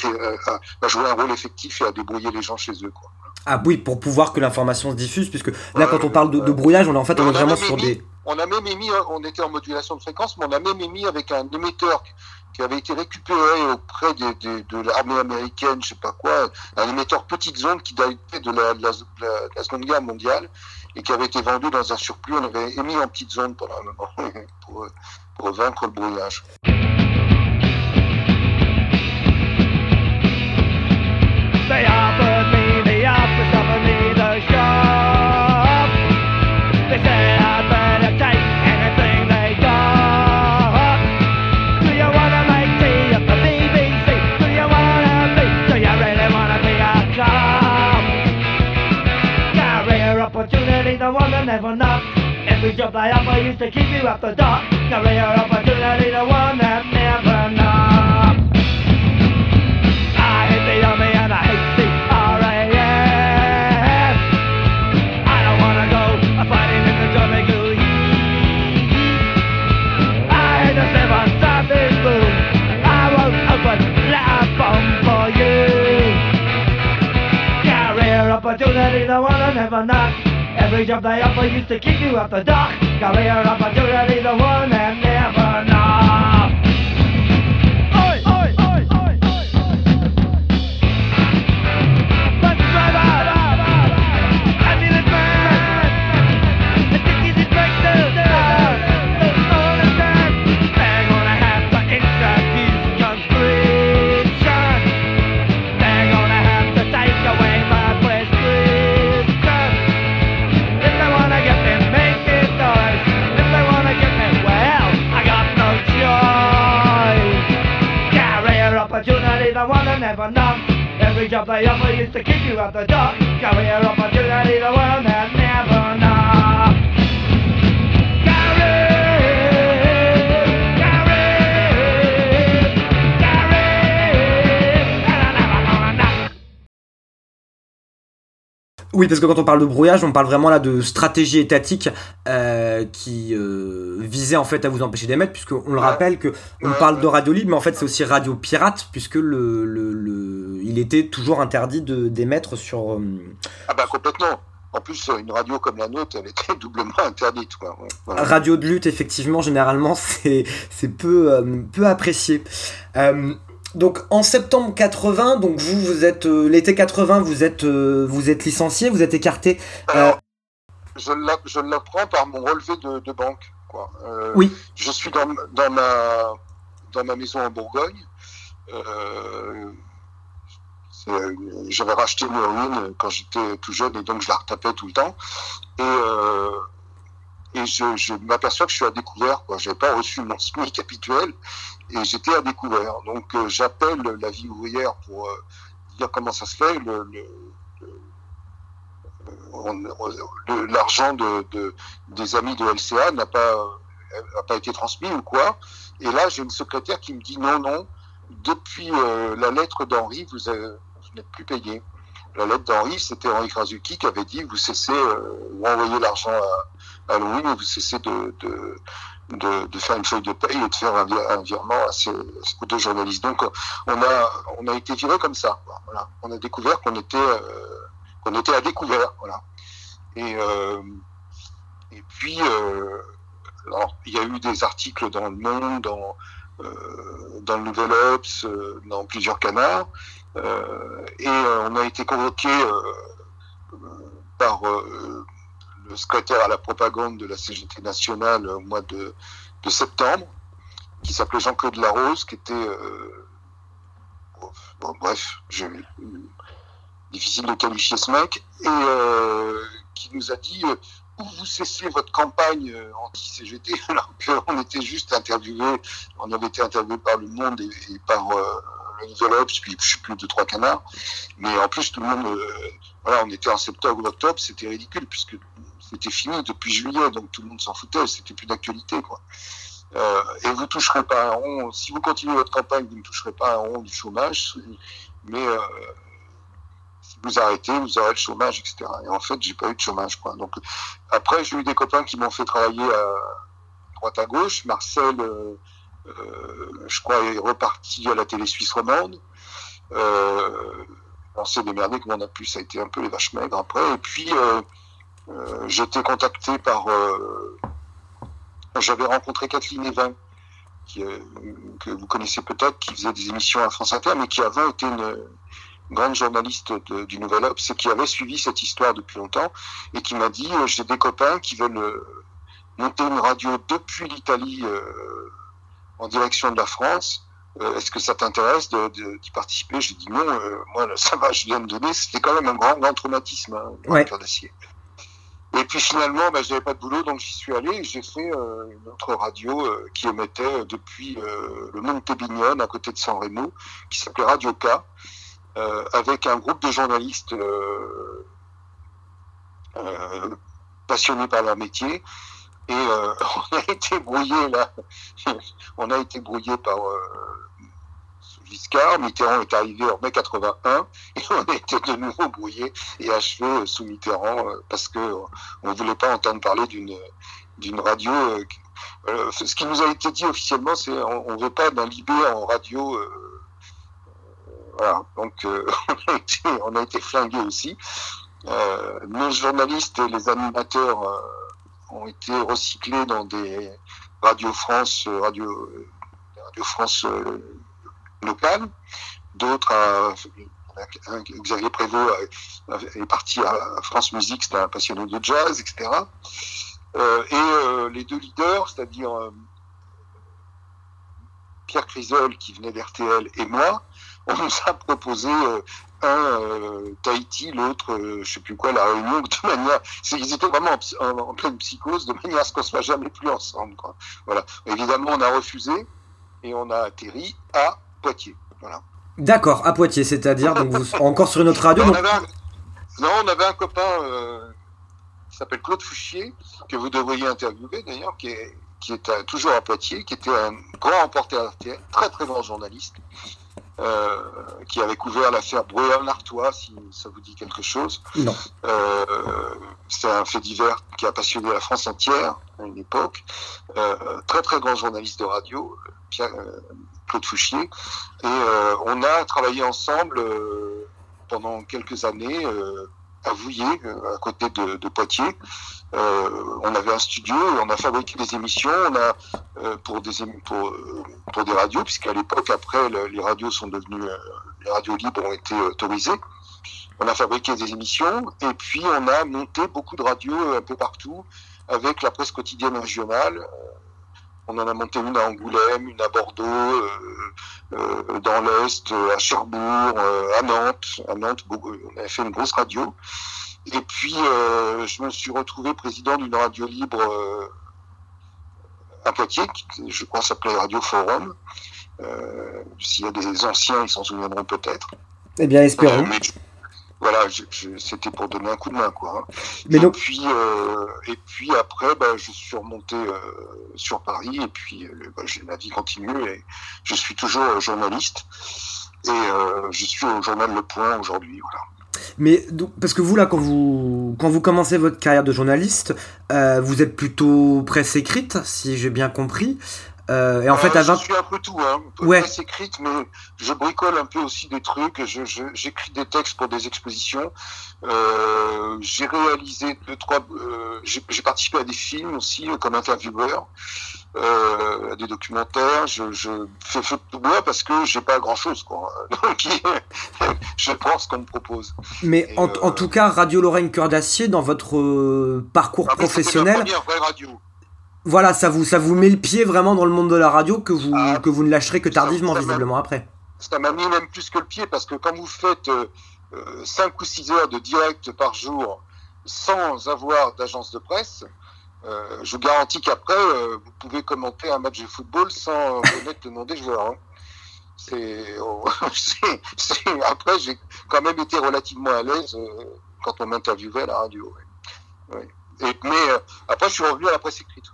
à, jouer un rôle effectif et à débrouiller les gens chez eux. Quoi. Ah oui, pour pouvoir que l'information se diffuse, puisque là, quand on parle de, brouillage, on est en fait on est vraiment sur des. On a même émis, on était en modulation de fréquence, mais on a même émis avec un émetteur qui avait été récupéré auprès de l'armée américaine, je sais pas quoi, un émetteur petite zone qui datait de la, la, Seconde Guerre mondiale et qui avait été vendu dans un surplus. On avait émis en petite zone pendant un moment pour, pour vaincre le brouillage. They offered me the office, offered me the. They said I'd better take anything they got. Do you wanna make tea at the BBC? Do you wanna be? Do you really wanna be a cop? Career opportunity, the one that never knocked. Every job they offer used to keep you up the dock. Career opportunity, the one that never. Never knock. Every job they offer used to keep you at the dock. Career opportunity, the one that never knock. Never knock. Every job they offer used to keep you at the dock. Career opportunity, the world has never knocked. Oui, parce que quand on parle de brouillage, on parle vraiment là de stratégie étatique euh, qui euh, visait en fait à vous empêcher d'émettre, puisqu'on le rappelle que on parle de radio libre, mais en fait c'est aussi radio pirate, puisque le, le, il était toujours interdit d'émettre sur. Euh, ah bah complètement. En plus, une radio comme la nôtre, elle était doublement interdite. Quoi. Radio de lutte, effectivement, généralement, c'est peu, peu apprécié donc en septembre 80, donc vous vous êtes euh, l'été 80, vous êtes euh, vous êtes licencié, vous êtes écarté. Euh, je l'apprends par mon relevé de, banque. Quoi. oui. Je suis dans, dans, ma dans ma maison en Bourgogne. J'avais racheté une ruine quand j'étais tout jeune et donc je la retapais tout le temps. Et et je, m'aperçois que je suis à découvert. Je n'ai pas reçu mon SMIC habituel et j'étais à découvert. Donc euh, j'appelle la vie ouvrière pour euh, dire comment ça se fait. l'argent de, des amis de LCA n'a pas, pas été transmis ou quoi. Et là, j'ai une secrétaire qui me dit non, non, depuis euh, la lettre d'Henri, vous, n'êtes plus payé. La lettre d'Henri, c'était Henri Krasuki qui avait dit vous cessez, vous envoyez l'argent à, Louis, mais vous cessez de, de, faire une feuille de paye et de faire un, virement à ces, aux deux journalistes. Donc on a, on a été viré comme ça. Voilà. On a découvert qu'on était, euh, qu'on était à découvert. Voilà. Et, euh, et puis, euh, alors, il y a eu des articles dans Le Monde, dans, dans le Nouvel Obs, dans plusieurs canards. et on a été convoqué par le secrétaire à la propagande de la CGT nationale au mois de, septembre, qui s'appelait Jean-Claude Larose, qui était. Euh, bref, difficile de qualifier ce mec, et euh, qui nous a dit euh, où vous cessez votre campagne euh, anti-CGT, alors qu'on était juste interviewé, on avait été interviewé par Le Monde et, par euh, le Nouvel puis je sais plus, deux, trois canards, mais en plus tout le monde, euh, voilà, on était en septembre ou octobre, c'était ridicule, puisque c'était fini depuis juillet, donc tout le monde s'en foutait, c'était plus d'actualité, quoi. Euh, et vous toucherez pas un rond, si vous continuez votre campagne, vous ne toucherez pas un rond du chômage, mais euh, si vous arrêtez, vous aurez le chômage, etc. Et en fait, j'ai pas eu de chômage, quoi. Donc, après, j'ai eu des copains qui m'ont fait travailler à droite à gauche. Marcel, euh, je crois, est reparti à la télé suisse romande. On s'est démerdé comme on a pu, ça a été un peu les vaches maigres après. Et puis, euh, j'ai été contacté par. euh, J'avais rencontré Kathleen Evin, qui, euh, que vous connaissez peut-être, qui faisait des émissions à France Inter, mais qui avant était une, grande journaliste de- du Nouvel Obs et qui avait suivi cette histoire depuis longtemps et qui m'a dit euh, j'ai des copains qui veulent monter une radio depuis l'Italie euh, en direction de la France. Euh, Est-ce que ça t'intéresse de- de- d'y participer? J'ai dit non, euh, moi là, ça va, je viens de donner. C'était quand même un grand, grand traumatisme, hein, le Ouais. cœur d'acier. Et puis finalement, bah, j'avais pas de boulot, donc j'y suis allé et j'ai fait euh, une autre radio euh, qui émettait euh, depuis euh, le Monte Bignone, à côté de San Remo, qui s'appelait Radio K, euh, avec un groupe de journalistes euh, passionnés par leur métier. Et on a été brouillé là, on a été brouillé par Giscard. Mitterrand est arrivé en mai 81 et on été de nouveau brouillé et achevé euh, sous Mitterrand euh, parce que euh, on voulait pas entendre parler d'une d'une radio. ce qui nous a été dit officiellement, c'est on, on veut pas d'un Libé en radio. voilà, donc on, a été, flingués aussi. Nos journalistes et les animateurs ont été recyclés dans des Radio France, Radio, France locales. D'autres, un- Xavier Prévost a- est parti à France Musique, c'était un passionné de jazz, etc. Euh, et euh, les deux leaders, c'est-à-dire euh, Pierre Crisol qui venait d'RTL et moi, on nous a proposé euh, un euh, Tahiti, l'autre, euh, je sais plus quoi, la Réunion, de manière, ils étaient vraiment en, pleine psychose, de manière à ce qu'on soit jamais plus ensemble. Quoi. Voilà. Évidemment, on a refusé et on a atterri à Poitiers. Voilà. D'accord, à Poitiers, c'est-à-dire donc vous encore sur une autre radio. Non, on avait un, non, on avait un copain euh, qui s'appelle Claude Fouchier, que vous devriez interviewer d'ailleurs, qui est, qui est à- toujours à Poitiers, qui était un grand reporter RTL, très très grand journaliste, euh, qui avait couvert l'affaire Breuer-Lartois, si ça vous dit quelque chose. Non. Euh, c'est un fait divers qui a passionné la France entière à une époque. Euh, très très grand journaliste de radio, Pierre, euh, Claude Fouchier. Et euh, on a travaillé ensemble euh, pendant quelques années euh, à Vouillé, à côté de, de Poitiers. Euh, on avait un studio et on a fabriqué des émissions. On a euh, pour des pour, euh, pour des radios, puisqu'à l'époque après le- les radios sont devenues euh, les radios libres ont été autorisées. On a fabriqué des émissions et puis on a monté beaucoup de radios euh, un peu partout avec la presse quotidienne régionale. On en a monté une à Angoulême, une à Bordeaux, dans l'Est, à Cherbourg, à Nantes. À Nantes, on avait fait une grosse radio. Et puis, euh, je me suis retrouvé président d'une radio libre euh, à Poitiers, qui, je crois s'appelait Radio Forum. Euh, S'il y a des anciens, ils s'en souviendront peut-être. Eh bien, espérons. Euh, mais voilà, je- je- c'était pour donner un coup de main, quoi. hein. Mais et, donc- puis, euh, et puis après, bah, je suis remonté euh, sur Paris, et puis bah, la vie continue, et je suis toujours journaliste, et euh, je suis au journal Le Point aujourd'hui, voilà. Mais parce que vous là, quand vous quand vous commencez votre carrière de journaliste, euh, vous êtes plutôt presse écrite, si j'ai bien compris. Euh, et en fait, Euh, à 20 Je suis un peu tout, hein. Ouais. Presse écrite, mais je bricole un peu aussi des trucs. Je, je- j'écris des textes pour des expositions. Euh, j'ai réalisé deux, trois. euh, j'ai, j'ai participé à des films aussi, comme intervieweur, euh, à des documentaires. Je, je fais feu de bois parce que j'ai pas grand chose, quoi. Donc, je prends ce qu'on me propose. Mais en, euh, en tout cas, Radio Lorraine Cœur d'Acier, dans votre euh, parcours Ah, professionnel, la première vraie radio. voilà, ça vous, ça vous met le pied vraiment dans le monde de la radio que vous, Ah, que vous ne lâcherez que tardivement, visiblement, après. ça m'a mis même plus que le pied parce que quand vous faites euh, 5 ou 6 heures de direct par jour sans avoir d'agence de presse, euh, je vous garantis qu'après, euh, vous pouvez commenter un match de football sans connaître le nom des joueurs. Hein. Oh, c'est, après, j'ai quand même été relativement à l'aise euh, quand on m'interviewait à la radio. Et, mais après, je suis revenu à la presse écrite.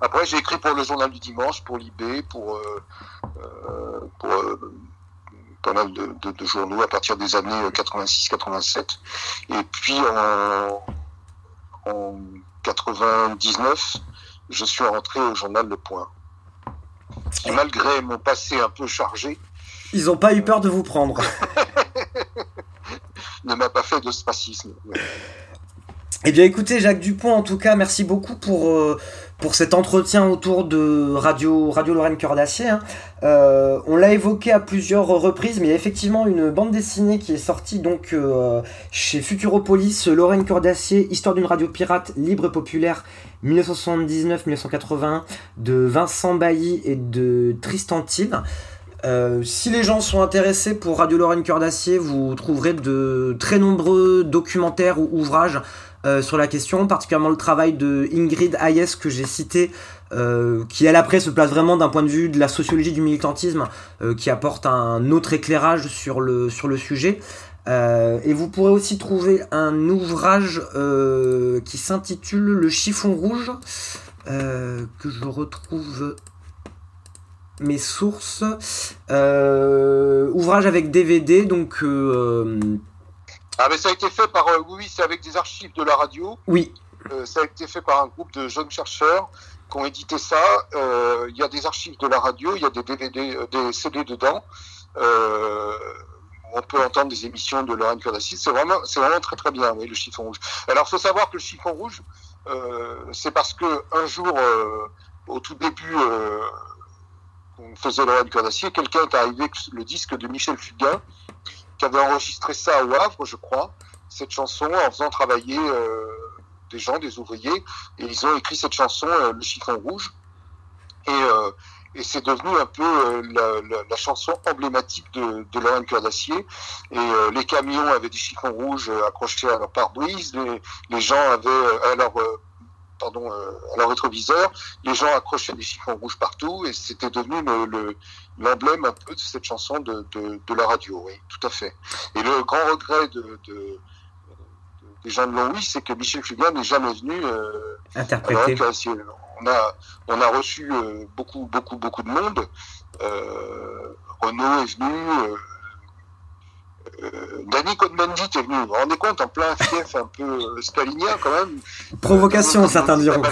Après, j'ai écrit pour le journal du dimanche, pour l'IB, pour, pour pas mal de, de, journaux à partir des années 86-87. Et puis en, en 99, je suis rentré au journal Le Point. Et malgré mon passé un peu chargé. Ils n'ont pas eu peur de vous prendre. ne m'a pas fait de spacisme. Eh bien écoutez Jacques Dupont, en tout cas, merci beaucoup pour, euh, pour cet entretien autour de Radio, Radio Lorraine Cœur d'Acier. Hein. Euh, on l'a évoqué à plusieurs reprises, mais il y a effectivement une bande dessinée qui est sortie donc euh, chez Futuropolis, Lorraine Cœur d'Acier, Histoire d'une radio pirate libre et populaire 1979-1981 de Vincent Bailly et de Tristan Thiel. si les gens sont intéressés pour Radio Lorraine Cœur d'Acier, vous trouverez de très nombreux documentaires ou ouvrages euh, sur la question, particulièrement le travail de Ingrid Hayes que j'ai cité, euh, qui elle après se place vraiment d'un point de vue de la sociologie du militantisme, euh, qui apporte un autre éclairage sur le, sur le sujet. et vous pourrez aussi trouver un ouvrage qui s'intitule Le chiffon rouge, que je retrouve mes sources. ouvrage avec DVD, donc ah, mais ça a été fait par. Euh, oui, c'est avec des archives de la radio. Oui. Euh, ça a été fait par un groupe de jeunes chercheurs qui ont édité ça. Euh, il y a des archives de la radio, il y a des DVD, des CD dedans. on peut entendre des émissions de Lorraine Cordassis. C'est vraiment, c'est vraiment très très bien, oui, le chiffon rouge. Alors, il faut savoir que le chiffon rouge, c'est parce que un jour, au tout début, on faisait Lorraine Cordassier, quelqu'un est arrivé avec le disque de Michel Fugain qui avait enregistré ça au Havre, je crois, cette chanson en faisant travailler euh, des gens, des ouvriers, et ils ont écrit cette chanson, euh, Le chiffon rouge, et, euh, et c'est devenu un peu la, la, chanson emblématique de, de Lorraine Cœur d'Acier, et les camions avaient des chiffons rouges accrochés à leur pare-brise, les, les, gens avaient à leur pardon, à leur rétroviseur, les gens accrochaient des chiffons rouges partout et c'était devenu le, l'emblème un peu de cette chanson de, de, la radio, oui, tout à fait. Et le grand regret de, de des gens de Longwy, c'est que Michel Fugain n'est jamais venu euh, interpréter. on a, on a reçu euh, beaucoup, beaucoup, beaucoup de monde. Euh, Renaud est venu. Euh, euh Danny Cohn-Bendit est venu. Vous vous rendez compte, en plein fief un peu stalinien quand même. Provocation, certains diront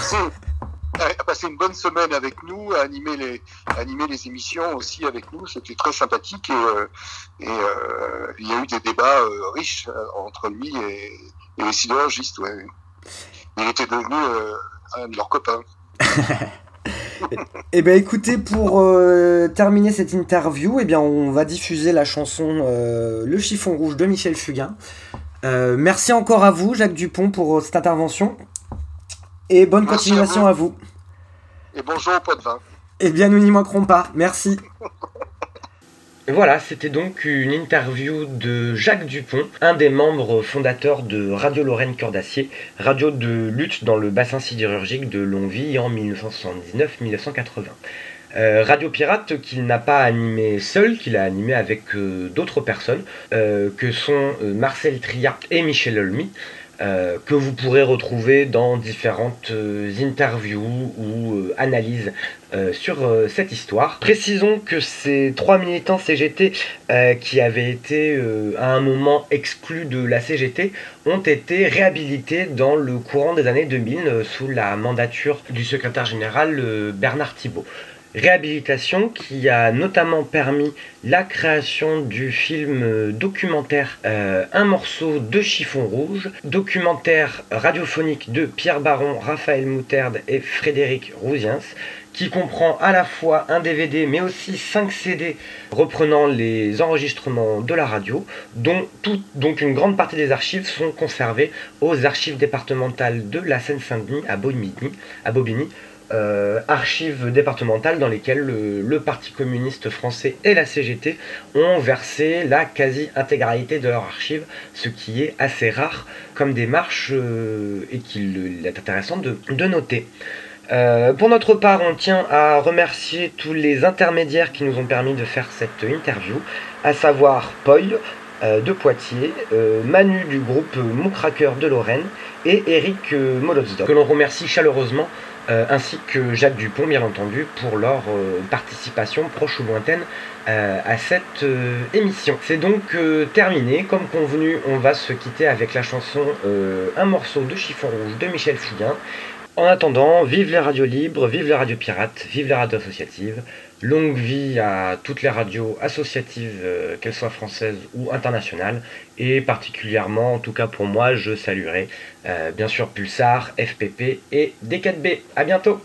a passé une bonne semaine avec nous, à animer les, émissions aussi avec nous. C'était très sympathique et, euh, et euh, il y a eu des débats euh, riches entre lui et, et les sidérurgistes. Ouais. Il était devenu un de leurs copains. eh bien écoutez, pour terminer cette interview, eh bien on va diffuser la chanson Le chiffon rouge de Michel Fugain. merci encore à vous, Jacques Dupont, pour cette intervention. Et bonne continuation à vous. Et bonjour au pot de vin. Eh bien, nous n'y manquerons pas. Merci. Voilà, c'était donc une interview de Jacques Dupont, un des membres fondateurs de Radio Lorraine Cœur d'Acier, radio de lutte dans le bassin sidérurgique de Longwy en 1979-1980. Euh, radio Pirate qu'il n'a pas animé seul, qu'il a animé avec euh, d'autres personnes, euh, que sont Marcel Triat et Michel Olmy. Euh, que vous pourrez retrouver dans différentes euh, interviews ou euh, analyses sur cette histoire. Précisons que ces trois militants CGT qui avaient été à un moment exclus de la CGT ont été réhabilités dans le courant des années 2000 sous la mandature du secrétaire général Bernard Thibault réhabilitation qui a notamment permis la création du film documentaire euh, Un morceau de chiffon rouge, documentaire radiophonique de Pierre Baron, Raphaël Moutarde et Frédéric Rousiens, qui comprend à la fois un DVD mais aussi 5 CD reprenant les enregistrements de la radio, dont une grande partie des archives sont conservées aux archives départementales de la Seine-Saint-Denis à Bobigny euh, archives départementales dans lesquelles le, Parti communiste français et la CGT ont versé la quasi-intégralité de leurs archives, ce qui est assez rare comme démarche euh, et qu'il est intéressant de, noter. Euh, pour notre part, on tient à remercier tous les intermédiaires qui nous ont permis de faire cette interview, à savoir Paul de Poitiers, Manu du groupe Moucracker de Lorraine et Eric Molozdov, que l'on remercie chaleureusement euh, ainsi que Jacques Dupont, bien entendu, pour leur euh, participation proche ou lointaine euh, à cette émission. C'est donc terminé. Comme convenu, on va se quitter avec la chanson Un morceau de chiffon rouge de Michel Fugain. En attendant, vive les radios libres, vive les radios pirates, vive les radios associatives. Longue vie à toutes les radios associatives, qu'elles soient françaises ou internationales. Et particulièrement, en tout cas pour moi, je saluerai bien sûr Pulsar, FPP et D4B. A bientôt